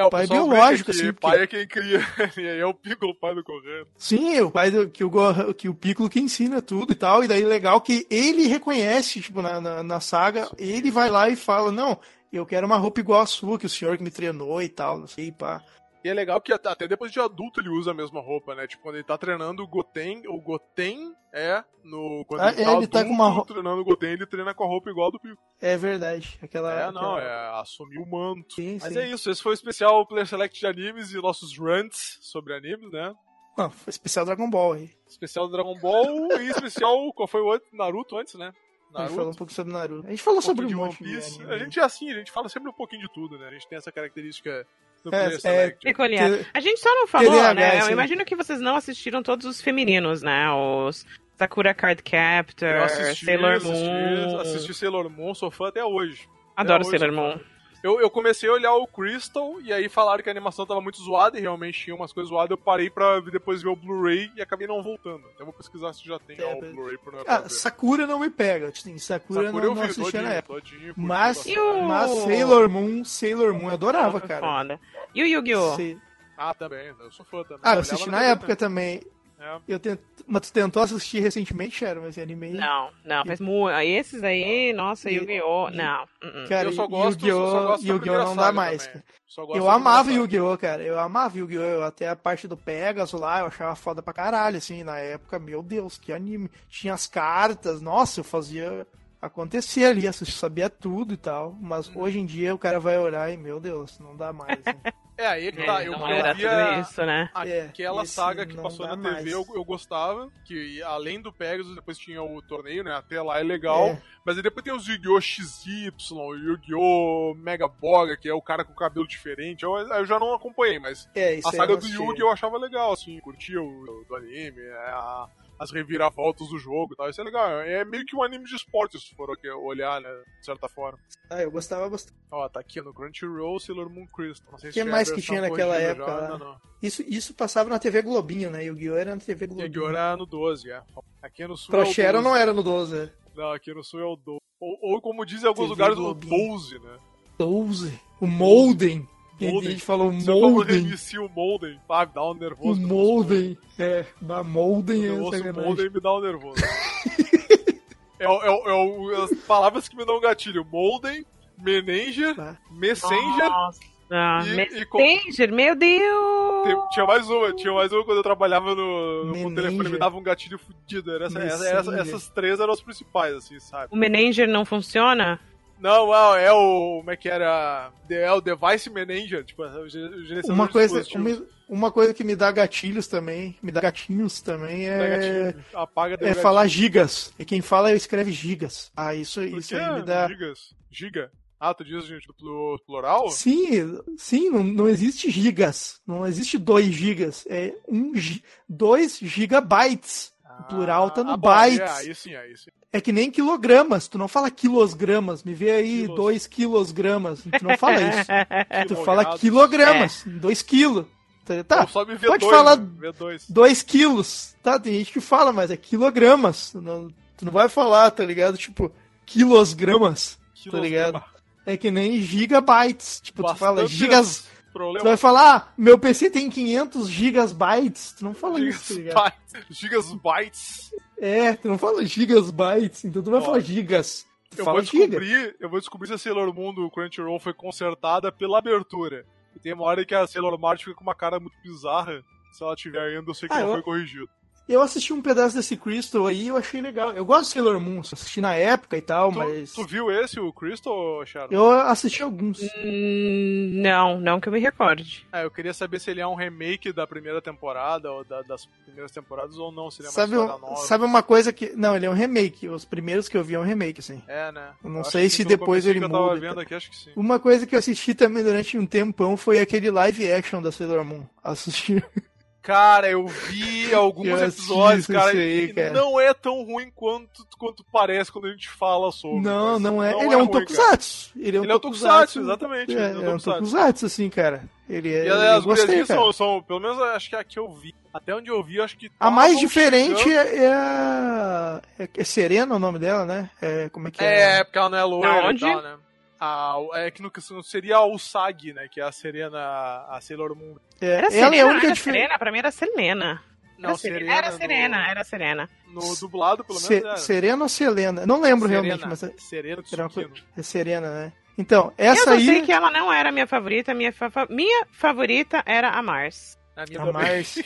É, o Pai biológico, assim, pai é quem cria. e aí é o Piccolo, pai do Correio. Sim, o pai do, que, o Gohan, que o Piccolo que ensina tudo e tal. E daí legal que ele reconhece, tipo, na, na, na saga, ele vai lá e fala, não, eu quero uma roupa igual a sua, que o senhor que me treinou e tal, não sei, pá. E é legal que até depois de adulto ele usa a mesma roupa, né? Tipo, quando ele tá treinando o Goten, o Goten é no. Quando Ah, ele tá, ele tá com uma adulto roupa- treinando o Goten, ele treina com a roupa igual a do Piccolo. É verdade. Aquela. É, não, aquela- é assumir o manto. Sim, Mas sim. é isso, esse foi o especial Player Select de animes e nossos rants sobre animes, né? Não, foi especial Dragon Ball aí. Especial Dragon Ball e especial. Qual foi o outro? Naruto antes, né? A gente falou um Naruto. pouco sobre Naruto. A gente falou um sobre de monte One Piece. anime. A gente é assim, a gente fala sempre um pouquinho de tudo, né? A gente tem essa característica do É, é, Select. Peculiar. Que- A gente só não falou, TDAH, né? Eu sim. imagino que vocês não assistiram todos os femininos, né? Os Sakura Card Captor, assisti, Sailor assisti, Moon. assisti Sailor Moon, sou fã até hoje. Adoro Até hoje Sailor Moon. Eu, eu comecei a olhar o Crystal e aí falaram que a animação tava muito zoada e realmente tinha umas coisas zoadas. Eu parei pra depois ver o Blu-ray e acabei não voltando. Então eu vou pesquisar se já tem É, o Blu-ray pra, pra Ah. Sakura não me pega. Sakura, Sakura não, eu não vi todinho, na época. todinho, Mas, o- mas Sailor Moon, Sailor Moon eu adorava, cara. Foda. E o Yu-Gi-Oh! Ah, também, eu sou fã também. Ah, eu assisti na na época também. É. Eu tent... Mas tu tentou assistir recentemente, Sharon, esse anime? Não, não, faz muito. Esses aí, nossa, E- Yu-Gi-Oh! Não. uh-uh. Cara, Eu só gosto- só Yu-Gi-Oh! gosto Yu-Gi-Oh! não dá mais. também. cara. Só gosto Eu amava. Yu-Gi-Oh, cara. Eu amava Yu-Gi-Oh! Até a parte do Pegasus lá, eu achava foda pra caralho, assim, na época. Meu Deus, que anime. Tinha as cartas, nossa, eu fazia acontecer ali, eu sabia tudo e tal. Mas Uhum. hoje em dia o cara vai olhar e, meu Deus, não dá mais. né? É, aí que É, tá. Eu, não eu era via tudo isso, né? É, aquela esse saga que não passou na TV, eu, eu gostava. Que além do Pegasus, depois tinha o torneio, né? Até lá é legal. É. Mas aí depois tem os Yu-Gi-Oh! XY, o Yu-Gi-Oh! Mega Boga, que é o cara com cabelo diferente. Eu, eu já não acompanhei, mas É, isso a saga do assisti. Yu-Gi eu achava legal, assim, curtia o do anime, é, a- as reviravoltas do jogo e tal. Isso é legal. É meio que um anime de esportes, se for olhar, né? De certa forma. Ah, eu gostava bastante. Ó, tá aqui no Crunchyroll, Sailor Moon Crystal. Não sei se Que é mais que tinha naquela época já? Não, não. Isso, isso passava na TV Globinho, né? Yu-Gi-Oh! era na TV Globinho. Yu-Gi-Oh! era no 12, é. Aqui no sul Pro é o Sharon 12. não era no 12, né? Não, aqui no sul é o 12. Ou, ou como dizem em alguns TV lugares, Globinho. o 12, né? 12. O Molden. A Molden. gente falou eu como Molden. reinicia o Molden, ah, me dá um O nervoso. Molden. É, da Molden Eu é ouço o. Molden me dá um nervoso. é, o- é, o- é o- as palavras que me dão gatilho. Molden, Menager, Tá. Messenger Nossa, e, e Messenger, meu Deus! tem- tinha mais uma, tinha mais uma quando eu trabalhava no, no telefone, me dava um gatilho fudido. Era essa- essa- essas três eram as principais, assim, sabe? O Menager não funciona? Não, é, é o. Como é que era? É o Device Manager, tipo, o ge- o gerenciador Uma coisa, uma, uma coisa que me dá gatilhos também, me dá gatinhos também é, gatilho, apaga é gatilho. falar gigas. E quem fala escreve gigas. Ah, isso, isso aí me dá. Gigas. Giga. Ah, tu diz gente, do plural? Sim, sim, não, não existe gigas. Não existe 2 gigas. É 2 um, gigabytes. O plural tá no ah, bytes. é, aí sim, aí sim. É que nem quilogramas. Tu não fala quilogramas. Me vê aí 2 quilogramas. Tu não fala isso. tu fala quilogramas. 2 é. quilos. Tá, só me pode dois, falar né? 2 quilos. Tá, tem gente que fala, mas é quilogramas. Não, tu não vai falar, tá ligado? Tipo, quilosgramas. Tá ligado? É que nem gigabytes. Tipo, Bastante tu fala gigas. Problema. Tu vai falar, ah, meu PC tem 500 gigabytes. Tu não fala gigas isso, tá? Gigabytes. É, tu não fala gigabytes, então tu vai Ó, falar gigas. Tu eu vou descobrir, giga. eu vou descobrir se a Sailor Moon do Crunchyroll foi consertada pela abertura. E tem uma hora que a Sailor Mart fica com uma cara muito bizarra. Se ela tiver ainda, eu sei que ah, não eu... foi corrigido. Eu assisti um pedaço desse Crystal aí e eu achei legal. Eu gosto de Sailor Moon, assisti na época e tal, tu, mas. Tu viu esse, o Crystal, Sharon? Eu assisti alguns. Hum, não, não que eu me recorde. É, eu queria saber se ele é um remake da primeira temporada, ou da, das primeiras temporadas, ou não, se ele é uma sabe, nova. Sabe uma coisa que. Não, ele é um remake. Os primeiros que eu vi é um remake, assim. É, né? Eu não eu sei se depois ele muda. Aqui, uma coisa que eu assisti também durante um tempão foi aquele live action da Sailor Moon. Assisti. Cara, eu vi alguns eu episódios, cara, aí, cara, não é tão ruim quanto, quanto parece quando a gente fala sobre. Não, não é. Não ele é, é um ruim, tokusatsu. Ele é um, ele tokusatsu, é um tokusatsu, exatamente. É, é, um tokusatsu, assim, cara. Ele é. E as gostei, são, são, pelo menos acho que é a que eu vi. Até onde eu vi, acho que. A mais diferente é, é, a. É, Serena o nome dela, né? É, como é que é? É, porque ela não é loira e tal, né? A, é que no, seria a Usagi, né? Que é a Serena, a Sailor Moon. É, era ela Serena, é a única era Serena, pra mim era Selena. Não, era Serena. Era Serena, no, era Serena. No dublado, pelo menos. era. Serena ou Selena? Não lembro Serena, realmente, mas. É- Serena É Serena, né? Então, essa aí. Eu sei que ela não era minha favorita, minha, fa... minha favorita era a Mars. A minha a Mars.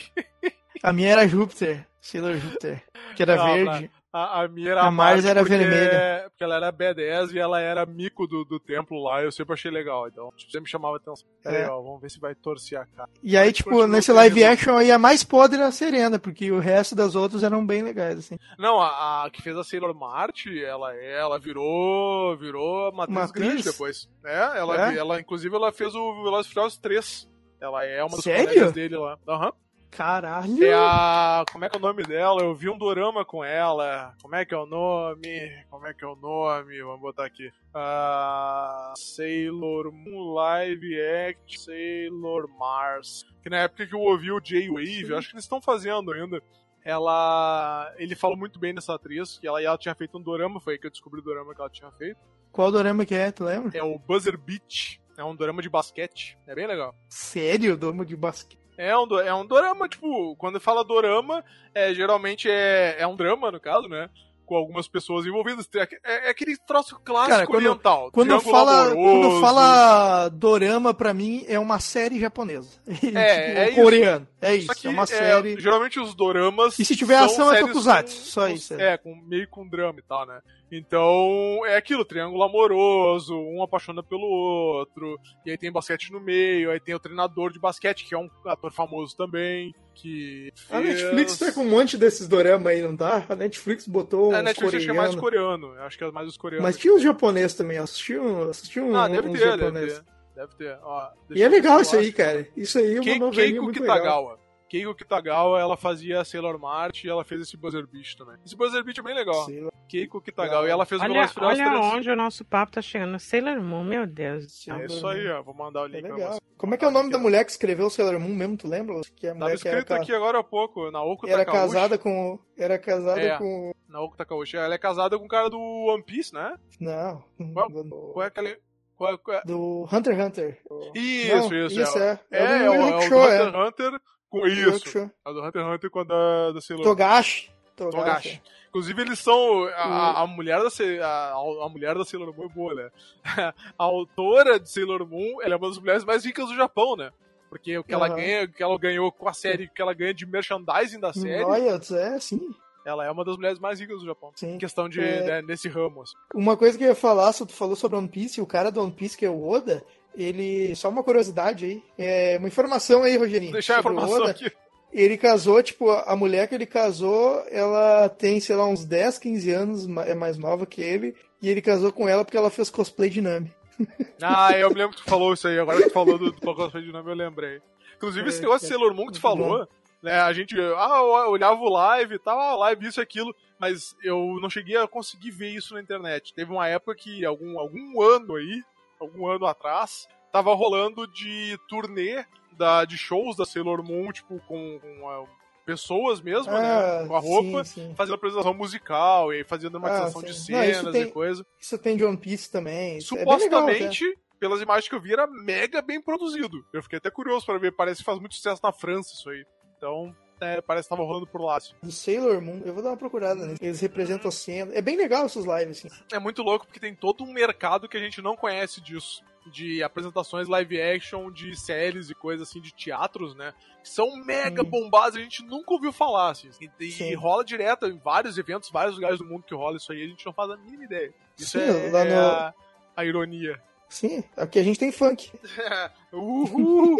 a minha era Júpiter, Sailor Júpiter, que era não, verde. A, a minha era a Mars era porque, vermelha. Porque ela era B10 e ela era mico do, do templo lá. Eu sempre achei legal. Então, tipo, sempre me chamava atenção. É. Legal, vamos ver se vai torcer a cara. E aí, tipo, nesse live action aí, a mais podre era a Serena, porque o resto das outras eram bem legais, assim. Não, a, a que fez a Sailor Mart, ela, ela virou, virou matriz? grande depois. É, ela, é? ela, inclusive, ela fez o Velozes Furiosos 3. Ela é uma das Sério? dele lá. Aham. Uhum. Caralho! É a. Como é que é o nome dela? Eu vi um dorama com ela. Como é que é o nome? Como é que é o nome? Vamos botar aqui. Uh, Sailor Moon Live Act Sailor Mars. Que na época que eu ouvi o J-Wave, acho que eles estão fazendo ainda. Ela. Ele falou muito bem dessa atriz, que ela, ela tinha feito um dorama, foi aí que eu descobri o dorama que ela tinha feito. Qual dorama que é, tu lembra? É o Buzzer Beach. É um dorama de basquete. É bem legal. Sério? Dorama de basquete? É um, é um dorama, tipo, quando fala dorama, é, geralmente é, é um drama, no caso, né? Com algumas pessoas envolvidas. É, é, é aquele troço clássico Cara, quando, oriental. Quando fala, quando fala dorama, pra mim, é uma série japonesa. É, tipo, é coreano. É isso, é uma série. Geralmente os doramas. E se tiver ação é tokusatsu, só com, isso. É, com, meio com drama e tal, né? Então, é aquilo, triângulo amoroso, um apaixona pelo outro, e aí tem basquete no meio, aí tem o treinador de basquete, que é um ator famoso também, que. A Netflix tá com um monte desses dorama aí, não tá? A Netflix botou A Netflix coreano. acho que é mais coreano, acho que é mais os coreanos. Mas tinha os japoneses também, assistiu, assistiu ah, deve ter, deve ter, deve ter. Ó, e é legal isso aí, cara. Isso aí é uma novelinha muito Kitagawa. legal. Keiko Kitagawa, ela fazia Sailor Mart e ela fez esse Buzzer Beast também. Esse Buzzer Beast é bem legal. Sailor... Keiko Kitagawa. E ela fez olha, o Velozes Furiosos Olha onde o nosso papo tá chegando. Sailor Moon, meu Deus do céu. É isso aí, ó. Vou mandar o link é pra você. Como é que é o nome da mulher que escreveu Sailor Moon mesmo, tu lembra? Que a Tava escrito aqui agora há pouco, Naoko Era casada com... Era casada é, com... Naoko Takauchi. Ela é casada com o cara do One Piece, né? Não. Qual, qual é aquele... Qual, qual é? Do Hunter x Hunter. Isso, Não, isso. Isso, é. É, é, é, é, o, é o Hunter x Hunter com isso. A do Hunter x Hunter com a da, da Sailor Togashi. Togashi. Togashi. Inclusive, eles são. A, a mulher da a, a, mulher da Sailor Moon é boa, né? A autora de Sailor Moon ela é uma das mulheres mais ricas do Japão, né? Porque o que uhum. ela ganha, o que ela ganhou com a série, o que ela ganha de merchandising da série. Royals, é, sim. Ela é uma das mulheres mais ricas do Japão. Sim. Em questão de. É... Né, nesse ramo. Assim. Uma coisa que eu ia falar, se tu falou sobre One Piece, o cara do One Piece, que é o Oda, ele. Só uma curiosidade aí. É uma informação aí, Rogerinho. Vou deixar a informação Oda. aqui. Ele casou, tipo, a mulher que ele casou, ela tem, sei lá, uns 10, 15 anos, é mais nova que ele, e ele casou com ela porque ela fez cosplay de Nami. Ah, eu me lembro que tu falou isso aí, agora que tu falou do, do Pokémon de nome, eu lembrei. Inclusive, esse É, negócio de é. Sailor Moon que tu falou, né, a gente, ah, olhava o live e tal, ah, live isso e aquilo, mas eu não cheguei a conseguir ver isso na internet. Teve uma época que, algum, algum ano aí, algum ano atrás, tava rolando de turnê da, de shows da Sailor Moon, tipo, com, com ah, pessoas mesmo, né, com a roupa, Ah, Sim, sim. fazendo apresentação musical e fazendo dramatização Ah, de sim. Não, cenas tem- e coisa. Isso tem de One Piece também. é bem legal, Supostamente, pelas imagens que eu vi, era mega bem produzido. Eu fiquei até curioso pra ver, parece que faz muito sucesso na França isso aí. Então, é, parece que tava rolando por lá. assim. Do Sailor Moon, eu vou dar uma procurada nisso. Eles representam a cena. É bem legal essas lives, assim. É muito louco porque tem todo um mercado que a gente não conhece disso. De apresentações live action, de séries e coisas assim, de teatros, né? Que são mega Sim. bombadas, a gente nunca ouviu falar, assim. E, Sim. rola direto em vários eventos, vários lugares do mundo que rola isso aí, a gente não faz a mínima ideia. Isso Sim, é, é no- a, a ironia. Sim, aqui a gente tem funk. Uhul!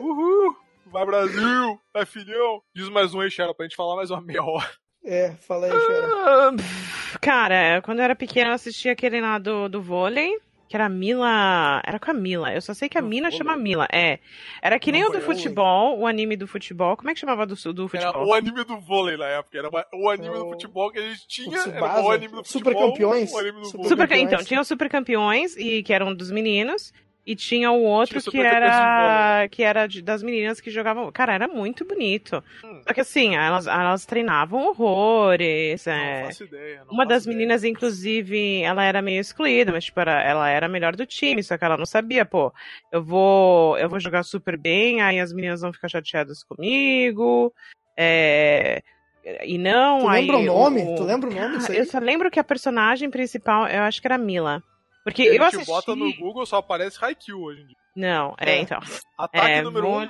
Uhul! Vai Brasil! Vai filhão! Diz mais um aí, Xera, pra gente falar mais uma meia hora. É, fala aí, Xera. Ah, Cara, quando eu era pequena eu assistia aquele lá do, do vôlei, que era a Mila. Era com a Mila. Eu só sei que a Do mina vôlei? chama Mila. É. Era que nem Do o do vôlei. futebol, o anime do futebol. Como é que chamava do, do Era futebol? o anime do vôlei na época. Era o anime do futebol que a gente tinha. o Era o anime do Super futebol. Campeões. O anime do Super vôlei. Super, Campeões. então, tinha os super campeões, e que eram dos meninos, e tinha o outro Tinha que era que era de- das meninas que jogavam. Cara, era muito bonito. Hum. Só que assim, elas, elas treinavam horrores. Não é. faço ideia. não Uma faço das ideia. meninas, inclusive, ela era meio excluída, mas tipo, era, ela era a melhor do time, só que ela não sabia, pô, eu vou, eu vou jogar super bem, aí as meninas vão ficar chateadas comigo. É, e não, Tu aí lembra o nome? o- Tu lembra o nome disso aí? Eu só lembro que a personagem principal, eu acho que era Mila. Porque eu assisti... bota no Google, só aparece Haikyuu hoje em dia. Não, é, É. então. Ataque É, número 1. vou-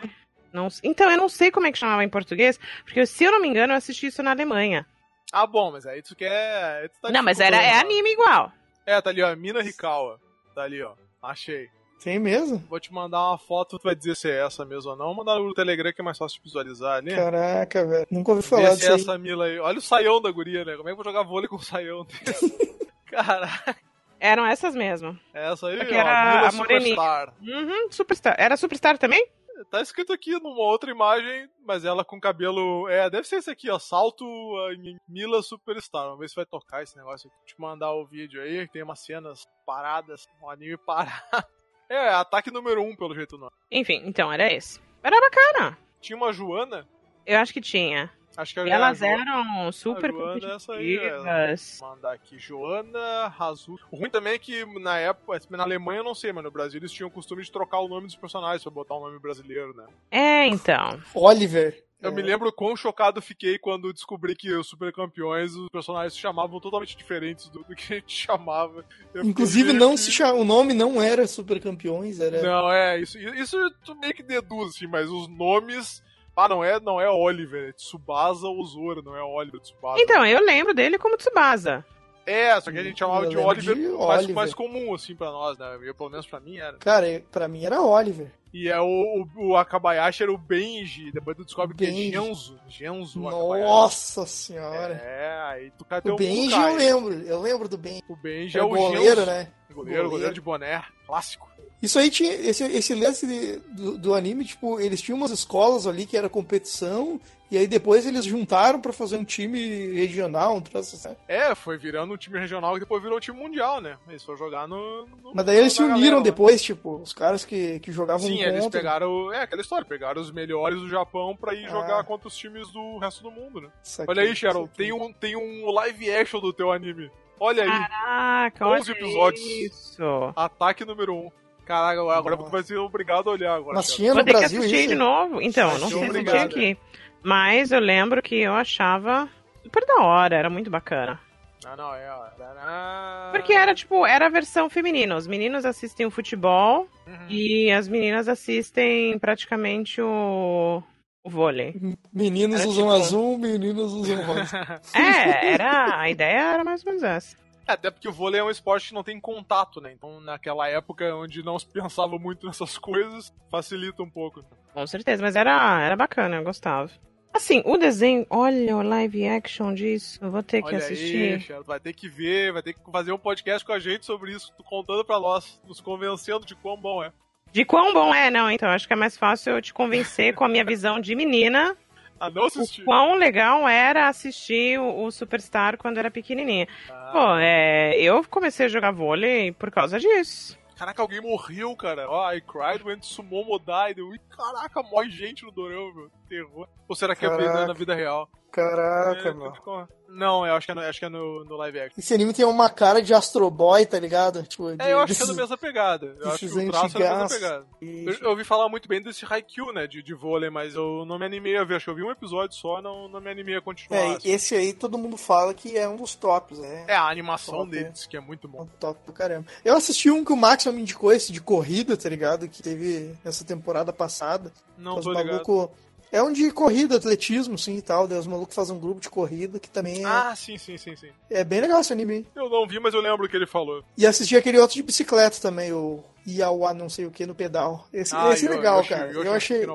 não, então, eu não sei como é que chamava em português, porque se eu não me engano, eu assisti isso na Alemanha. Ah, bom, mas aí tu quer. aí tu tá não, mas era, é dificultando. anime igual. É, tá ali, ó. Mina Hikawa. Tá ali, ó. Achei. Tem mesmo? Vou te mandar uma foto, tu vai dizer se é essa mesmo ou não. Vou mandar no Telegram que é mais fácil de visualizar ali. Caraca, velho. Nunca ouvi Vê falar se disso é aí. essa Mila aí. Olha o saião da guria, né? Como é que eu vou jogar vôlei com o saião desse? Caraca, Eram essas mesmo. é essa aí, Porque ó. era a. Superstar. Uhum, Superstar. Era Superstar também? Tá escrito aqui numa outra imagem, mas ela com cabelo. É, deve ser esse aqui, ó. Salto uh, em Mila Superstar. Vamos ver se vai tocar esse negócio aqui. Vou te mandar o vídeo aí, que tem umas cenas paradas, um anime parado. É, ataque número 1, um, pelo jeito não. Enfim, então, era esse. Era bacana. Tinha uma Joana, Eu acho que tinha. Acho que era elas eram super Joana é essa aí, é. competitivas. Vou mandar aqui, Joana Razu. O ruim também é que na época, na Alemanha eu não sei, mas no Brasil eles tinham o costume de trocar o nome dos personagens pra botar um nome brasileiro, né? É, então. Oliver. Eu É. me lembro quão chocado fiquei quando descobri que os Super Campeões, os personagens se chamavam totalmente diferentes do, do que a gente chamava. Eu Inclusive, não que- se chama, o nome não era Super Campeões, era. Não, é, isso, isso tu meio que deduz, assim, mas os nomes. Ah, não é, não é Oliver, é Tsubasa ou Zoro, não é Oliver, Tsubasa. Então, eu lembro dele como Tsubasa. É, só que a gente chamava Eu de Oliver, de mais, Oliver. mais comum, assim, pra nós, né? Eu, pelo menos pra mim era. Cara, pra mim era Oliver. E é o, o, o Akabayashi era o Benji, depois tu descobre que é Benji. Genzo. Genzo. Nossa senhora. É, aí tu cai teu o Benji eu lembro. Eu lembro do Benji. O Benji É é o o goleiro, Genzo. né? Goleiro, Goleiro. goleiro de boné, clássico. Isso aí tinha. Esse, esse lance de- do, do anime, tipo, eles tinham umas escolas ali que era competição. E aí depois eles juntaram pra fazer um time regional, um troço assim. É, foi virando um time regional e depois virou um time mundial, né? Eles foram jogar no. no Mas daí eles se uniram galera depois, tipo, os caras que, que jogavam Sim, eles contra. pegaram. É, aquela história, pegaram os melhores do Japão pra ir Ah. jogar contra os times do resto do mundo, né? Saquei, Olha aí, Cheryl, tem um, tem um live action do teu anime. Olha aí, Caraca, 11 olha episódios. isso. ataque número 1. Um. Caraca, agora Nossa. tu vai ser obrigado a olhar agora. Mas tinha Vou no ter que Brasil assistir isso? de novo. Então, Mas não sei se tinha aqui. Mas eu lembro que eu achava super da hora, era muito bacana. Ah, não, é. ó. Porque era, tipo, era a versão feminina. Os meninos assistem o futebol Uhum. e as meninas assistem praticamente o, o vôlei. Meninos Era usam tipo- azul, meninos usam rosa. É, era, a ideia era mais ou menos essa. É, Até porque o vôlei é um esporte que não tem contato, né? Então, naquela época onde não se pensava muito nessas coisas, facilita um pouco. Com certeza, mas era, era bacana, eu gostava. Assim, o desenho, olha o live action disso, eu vou ter que Olha assistir. aí, vai ter que ver, vai ter que fazer um podcast com a gente sobre isso, contando pra nós, nos convencendo de quão bom é. De quão bom é, não, então acho que é mais fácil eu te convencer com a minha visão de menina Ah, não o assisti. quão legal era assistir o, o Superstar quando era pequenininha. Ah, Pô, é, eu comecei a jogar vôlei por causa disso. Caraca, alguém morreu, cara. Ó, I cried when Sumomo died. Caraca, morre gente no Dorama, meu. Terror. Ou será que é Caraca. na vida real? Caraca, É, ficou- Não, eu acho que é no, acho que é no, no live action. Esse anime tem uma cara de Astro Boy, tá ligado? Tipo, de- É, eu acho que é da mesma pegada. Eu acho que o traço é da mesma antigaços. pegada. e- Eu, eu ouvi falar muito bem desse Haikyuu, né, de, de vôlei, mas eu não me animei a ver. Acho que eu vi um episódio só, não, não me animei a continuar. É, assim. esse aí todo mundo fala que é um dos tops, né? É, a animação Top. deles, que é muito É bom. um top do caramba. Eu assisti um que o Max me indicou, esse de corrida, tá ligado? Que teve nessa temporada passada. Não tô ligado. maluco... É um de corrida, atletismo, sim e tal. Daí os malucos fazem um grupo de corrida que também é, Ah, sim, sim, sim, sim. é bem legal esse anime. Eu não vi, mas eu lembro o que ele falou. E assisti aquele outro de bicicleta também, o Iawa não sei o que no pedal. Esse, Ah, esse é eu- legal, eu cara. Eu, Eu achei.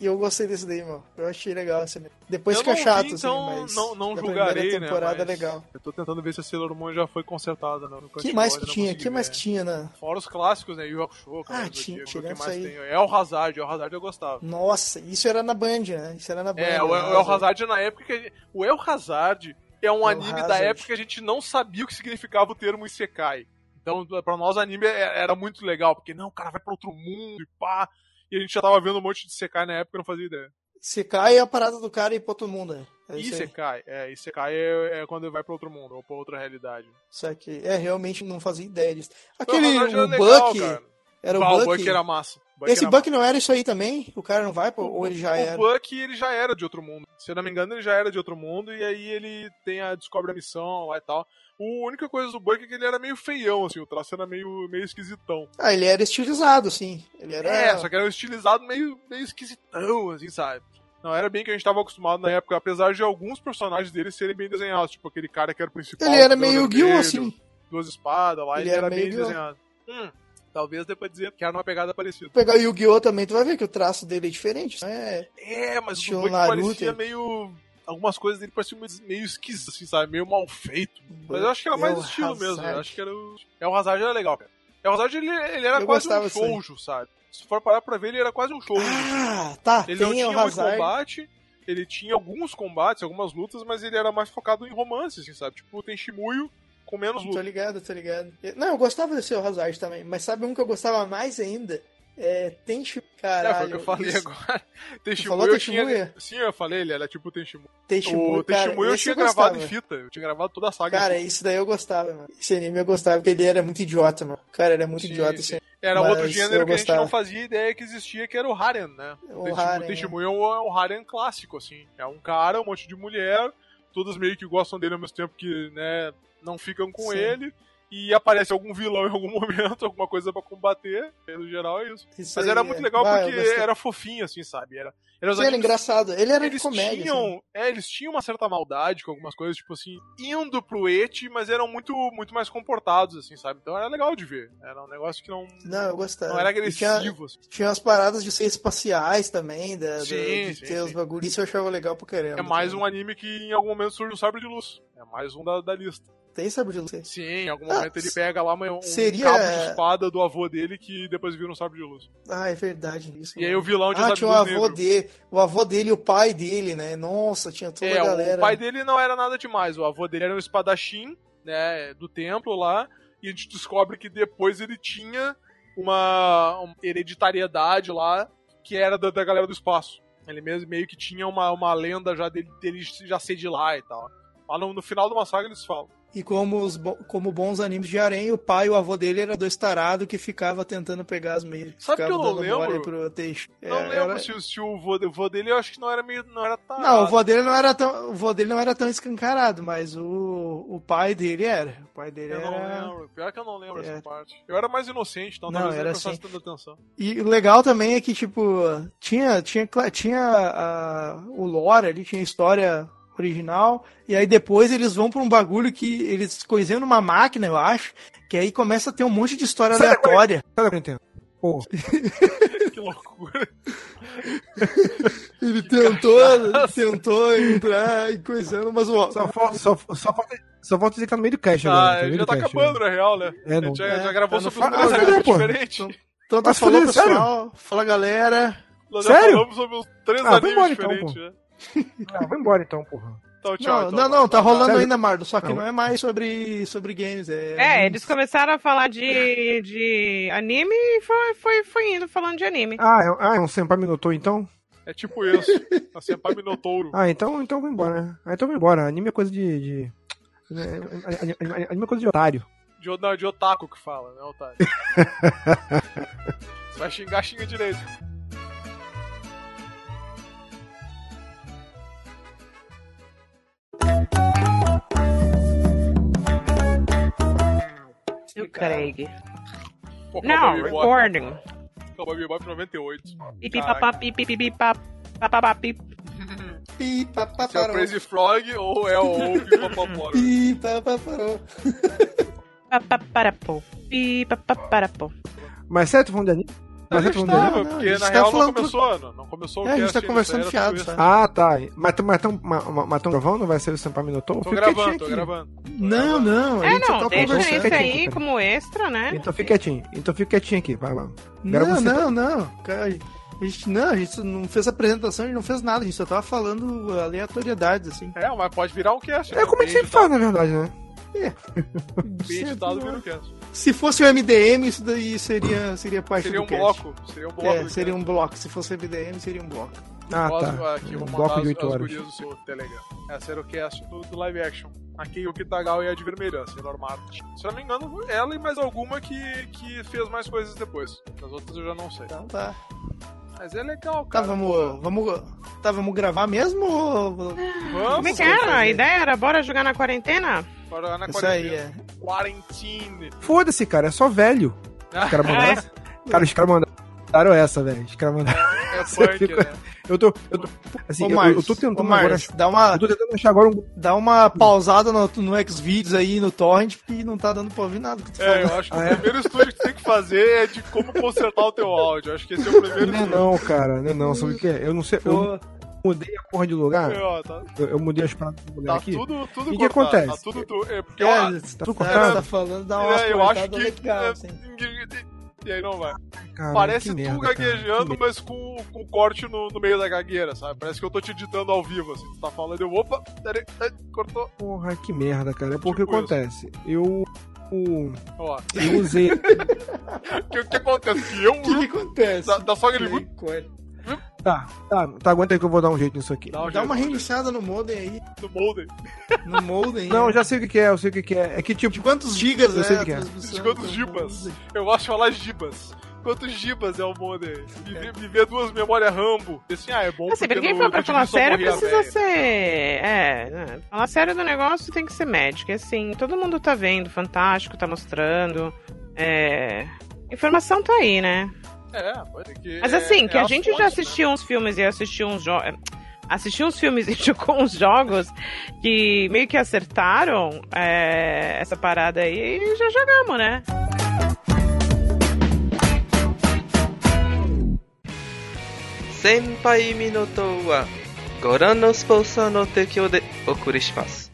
E eu gostei desse daí, mano. Eu achei legal esse anime. Depois Eu fica chato, vi, então assim, mas. não- não da julgarei, primeira né, temporada mas- é legal. Eu tô tentando ver se a Sailor Moon já foi consertada, né? O que mais que tinha? O que mais ver. que tinha na. Fora os clássicos, né? Yu Hakusho, Ah, tinha- Zodíaco, tinha o que isso mais aí. tem? El Hazard, El Hazard eu gostava. Nossa, isso era na Band, né? Isso era na Band. É, o, né? o El Hazard na época que... a gente- O El Hazard é um El anime da Hazard. época que a gente não sabia o que significava o termo Isekai. Então, pra nós, o anime é- era muito legal, porque não, o cara vai pra outro mundo e pá... E a gente já tava vendo um monte de Isekai na época e não fazia ideia. Se cai é a parada do cara e ir pra outro mundo, né? É isso. Isekai, é, Isekai é, é quando vai pra outro mundo, ou pra outra realidade. Só que, é, realmente não fazia ideia disso. El Aquele, era o legal, Buck, cara. era o Ah, Buck. era massa. O Esse Buck não era isso aí também? O cara não vai, pô? Ou ele já o era? Buck, ele já era de outro mundo. Se eu não me engano, ele já era de outro mundo, e aí ele tem a, descobre a missão lá e tal. A única coisa do Buck é que ele era meio feião, assim, o traço era meio, meio esquisitão. Ah, ele era estilizado, sim. Ele era. É, só que era um estilizado meio, meio esquisitão, assim, sabe? Não era bem que a gente tava acostumado na época, apesar de alguns personagens dele serem bem desenhados, tipo aquele cara que era o principal. Ele era meio Gil, assim. Duas espadas lá, Ele ele, era era, meio bem desenhado. Hum, talvez depois dizer que era uma pegada parecida. Pegar o Yu-Gi-Oh! também, tu vai ver que o traço dele é diferente. É, É, mas o Naruto, parecia é. meio. Algumas coisas dele pareciam meio- esquisitas, assim, sabe? Meio mal feito. Mas eu acho que era mais El estilo mesmo. Hazard. Eu acho que era o. É, o Hazard era legal, cara. É, o Hazard ele, ele era Eu quase um shoujo, sabe? Se for parar pra ver, ele era quase um shoujo. Ah, tá. ele não tinha muito combate. Ele tinha alguns combates, algumas lutas, mas ele era mais focado em romance, assim, sabe? Tipo, tem Shimuyo com menos Tô luta. ligado, tô ligado. Não, eu gostava desse Hazard também, mas sabe um que eu gostava mais ainda? É Tenchi... Caralho. é, foi o que eu falei isso. agora. Tem falou Tenshimuyo? tinha... Sim, eu falei, ele era tipo tem Shimuyo. Tenshimuyo, O Shimuyo eu tinha eu gravado em fita. Eu tinha gravado toda a saga. Cara, isso daí eu gostava, mano. Esse anime eu gostava, porque ele era muito idiota, mano. Cara, era muito Sim, idiota sim. esse anime. Era Mas outro gênero que a gente não fazia ideia que existia, que era o Harem, né? O Tem harem, Tem Shimuyo é um- é um Harem clássico, assim. É um cara, um monte de mulher, todas meio que gostam dele ao mesmo tempo que, né, não ficam com Sim. ele. E aparece algum vilão em algum momento, alguma coisa pra combater. No geral é isso. Isso Mas era muito é. legal Ah, eu porque gostei. era fofinho, assim, sabe? Era, era Sim, era engraçado. Ele era de eles comédia. tinham, assim. é, eles tinham uma certa maldade com algumas coisas, tipo assim, indo pro eti, mas eram muito, muito mais comportados, assim, sabe? Então era legal de ver. Era um negócio que não, Não, eu gostava. não era E Tinha, agressivo. assim. tinha as paradas de ser espaciais também, da, da- Sim, de sim, ter os bagulhos. Isso eu achava legal pra caramba. É mais também. um anime que em algum momento surge um sabre de luz. É mais um da, da lista. Tem sabre de luz. Sim, em algum Ah, momento ele pega lá uma- um seria- cabo de espada do avô dele que depois vira um sabre de luz. Ah, é verdade isso. E aí mano. o vilão de Ah, tinha o avô negro. dele, o avô dele e o pai dele, né? Nossa, tinha toda É, a galera. o pai dele não era nada demais. O avô dele era um espadachim, né, do templo lá, e a gente descobre que depois ele tinha uma, uma hereditariedade lá, que era da, da galera do espaço. Ele mesmo meio que tinha uma, uma lenda já dele, dele já ser de lá e tal. Lá no, no final de uma saga eles falam. E como, os, como bons animes de harém, o pai e o avô dele era dois tarados que ficava tentando pegar as meias. Sabe que eu não lembro? Pro. Não É, lembro era- se, se o vô, o vô dele, eu acho que não era meio. Não era tarado. Não, o avô dele não era tão, o vô dele não era tão escancarado, mas o, o pai dele era. O pai dele Eu não era. lembro. Pior que eu não lembro É. essa parte. Eu era mais inocente, então Não, talvez era não assim. tanta atenção. E o legal também é que, tipo, tinha, tinha, tinha a- o lore ali, tinha a história original, e aí depois eles vão pra um bagulho que eles coisinham numa máquina, eu acho, que aí começa a ter um monte de história Sai da aleatória. Sai da quarentena. Pô, Que loucura. Ele tentou, tentou entrar e coisando, mas o. só, fa- só, só, falta, só falta dizer que tá no meio do cast Ah, agora. tá meio já tá cast, acabando, né? na real, né? É, A não. gente já, É, já gravou tá no sobre final, os né, três pô? diferentes. Então tá falando, sério? pessoal. Fala, galera. Nós já Sério? falamos sobre os três Ah, animes embora, então, diferentes. pô. né? Ah, vai embora então, porra. Então, tchau. Não, então. não, não, tá rolando Sério? ainda, Mardo. Só que Não. não é mais sobre, sobre games. É, É, eles começaram a falar de, de anime e foi, foi, foi indo falando de anime. Ah, é, ah, é um Senpai Minotou então? É tipo isso. Assim, é pra Minotouro. Ah, então, então vai embora, né? Ah, então vai embora. Anime é coisa de. de... né, Anime anime é coisa de otário. De, não, de otaku que fala, né, otário? Você vai xingar, xinga direito. O Craig. Pô, Não, recording. Cowboy Bebop 98. Pipi Caraca. papá, pipi pipi pap, papapá, pip. Pi, pa, pa, Se é o. Crazy Frog ou é o Pipopoporo. Pi, pa, pa, parou. Papaparapô. Pi papaparapô. Mas tu falando de anime? A Mas gente sério, tu falando de tava, anime? não, porque na tá real não falando começou, não, não começou o É, a gente tá conversando isso era fiado, tudo sabe? Ah, tá. Mas tão, mas tão, mas, tão gravando? Vai ser o Senpai Minotou? Tô Fica gravando, tô aqui. gravando. Não, não. É, não, tá deixa Fica aí quietinho, como extra, né? Então fica quietinho. Então fica quietinho aqui. Vai lá. Não, você. não, não. Cara, a gente, não, a gente não fez apresentação, a gente não fez nada, a gente só tava falando aleatoriedades, assim. É, mas pode virar um cast. É como a gente sempre faz, na verdade, né? Bem editado, vira um cast. Se fosse o MDM, isso daí seria, seria parte Seria do um cast. bloco. Seria um bloco. É, do seria um bloco. Se fosse MDM, seria um bloco. Ah, Posso- tá. Aqui, Um bloco de as, 8 as horas. do seu Telegram. Essa era o cast do, do live action. Aqui o Kitagawa e a de vermelha, Sailor Mart. Se eu não me engano, ela e mais alguma que, que fez mais coisas depois. As outras eu já não sei. Então tá. Mas é legal, Tá, cara. vamos, vamos, tá, vamos gravar mesmo? Vamos, Como é que vamos era? A ideia era bora jogar na quarentena? Bora na Isso aí, quarentena. é. Quarantine. Foda-se, cara. É só velho. Os caras mandaram essa. Cara, os caras mandaram essa, velho. Os caras mandaram. É Você punk, fica- né? Eu tô. Eu tô assim, Ô, eu, Marcos, eu tô tentando ô, agora. Marcos, dá uma, Eu tô tentando achar agora um. dá uma pausada no, no Xvideos aí, no Torrent, porque não tá dando pra ouvir nada que tu É, falou. eu acho que Ah, o é? primeiro estúdio que tu tem que fazer é de como consertar o teu áudio. Eu acho que esse é o primeiro Não é estúdio. não, cara. Não é não. Sabe o que é? Eu não sei. Eu mudei a porra de lugar. É, ó, tá, Eu, eu mudei as paradas do lugar tá aqui. tudo, tudo E o que cortado, acontece? Tá tudo, tu- é, porque, é, ó, você tá, tudo tá, cortado. tá falando, dá umas é, eu acho que... legal, é, assim. E aí não vai. Caralho, Parece tu merda, cara. gaguejando, Que mas com, com corte no, no meio da gagueira, sabe? Parece que eu tô te editando ao vivo, assim. Tu tá falando, eu, opa, peraí, ai, cortou. Porra, que merda, cara. É porque Tipo acontece. Eu. o- Ó, Eu usei. o que, o que acontece? Que eu O que, que acontece? dá, dá só aquele... Tá, tá, tá, aguenta aí que eu vou dar um jeito nisso aqui. Dá um Dá jeito, uma dá um reiniciada no modem aí, no molde. no modem. Não, aí. eu já sei o que, é, eu sei o que, é. É que De tipo. quantos gigas Eu é sei o que é. De quantos gibas? Eu gosto de falar gibas. Quantos gibas é o molde? Viver, viver duas memórias Rambo. Assim, ah, é bom Assim, porque no- for pra falar sério, precisa ser. É, né? falar sério do negócio tem que ser médico. E assim, todo mundo tá vendo, fantástico, tá mostrando. É. Informação tá aí, né? É, pode que. Mas é assim, é, que a, a gente fonte, já assistiu né? uns filmes e assistiu uns jogos. Eh, assistiu uns filmes e jogou uns jogos que meio que acertaram é, essa parada aí e já jogamos, né? Senpai Minotou wa Goran no Spousa no Tekyo de Okurishimasu.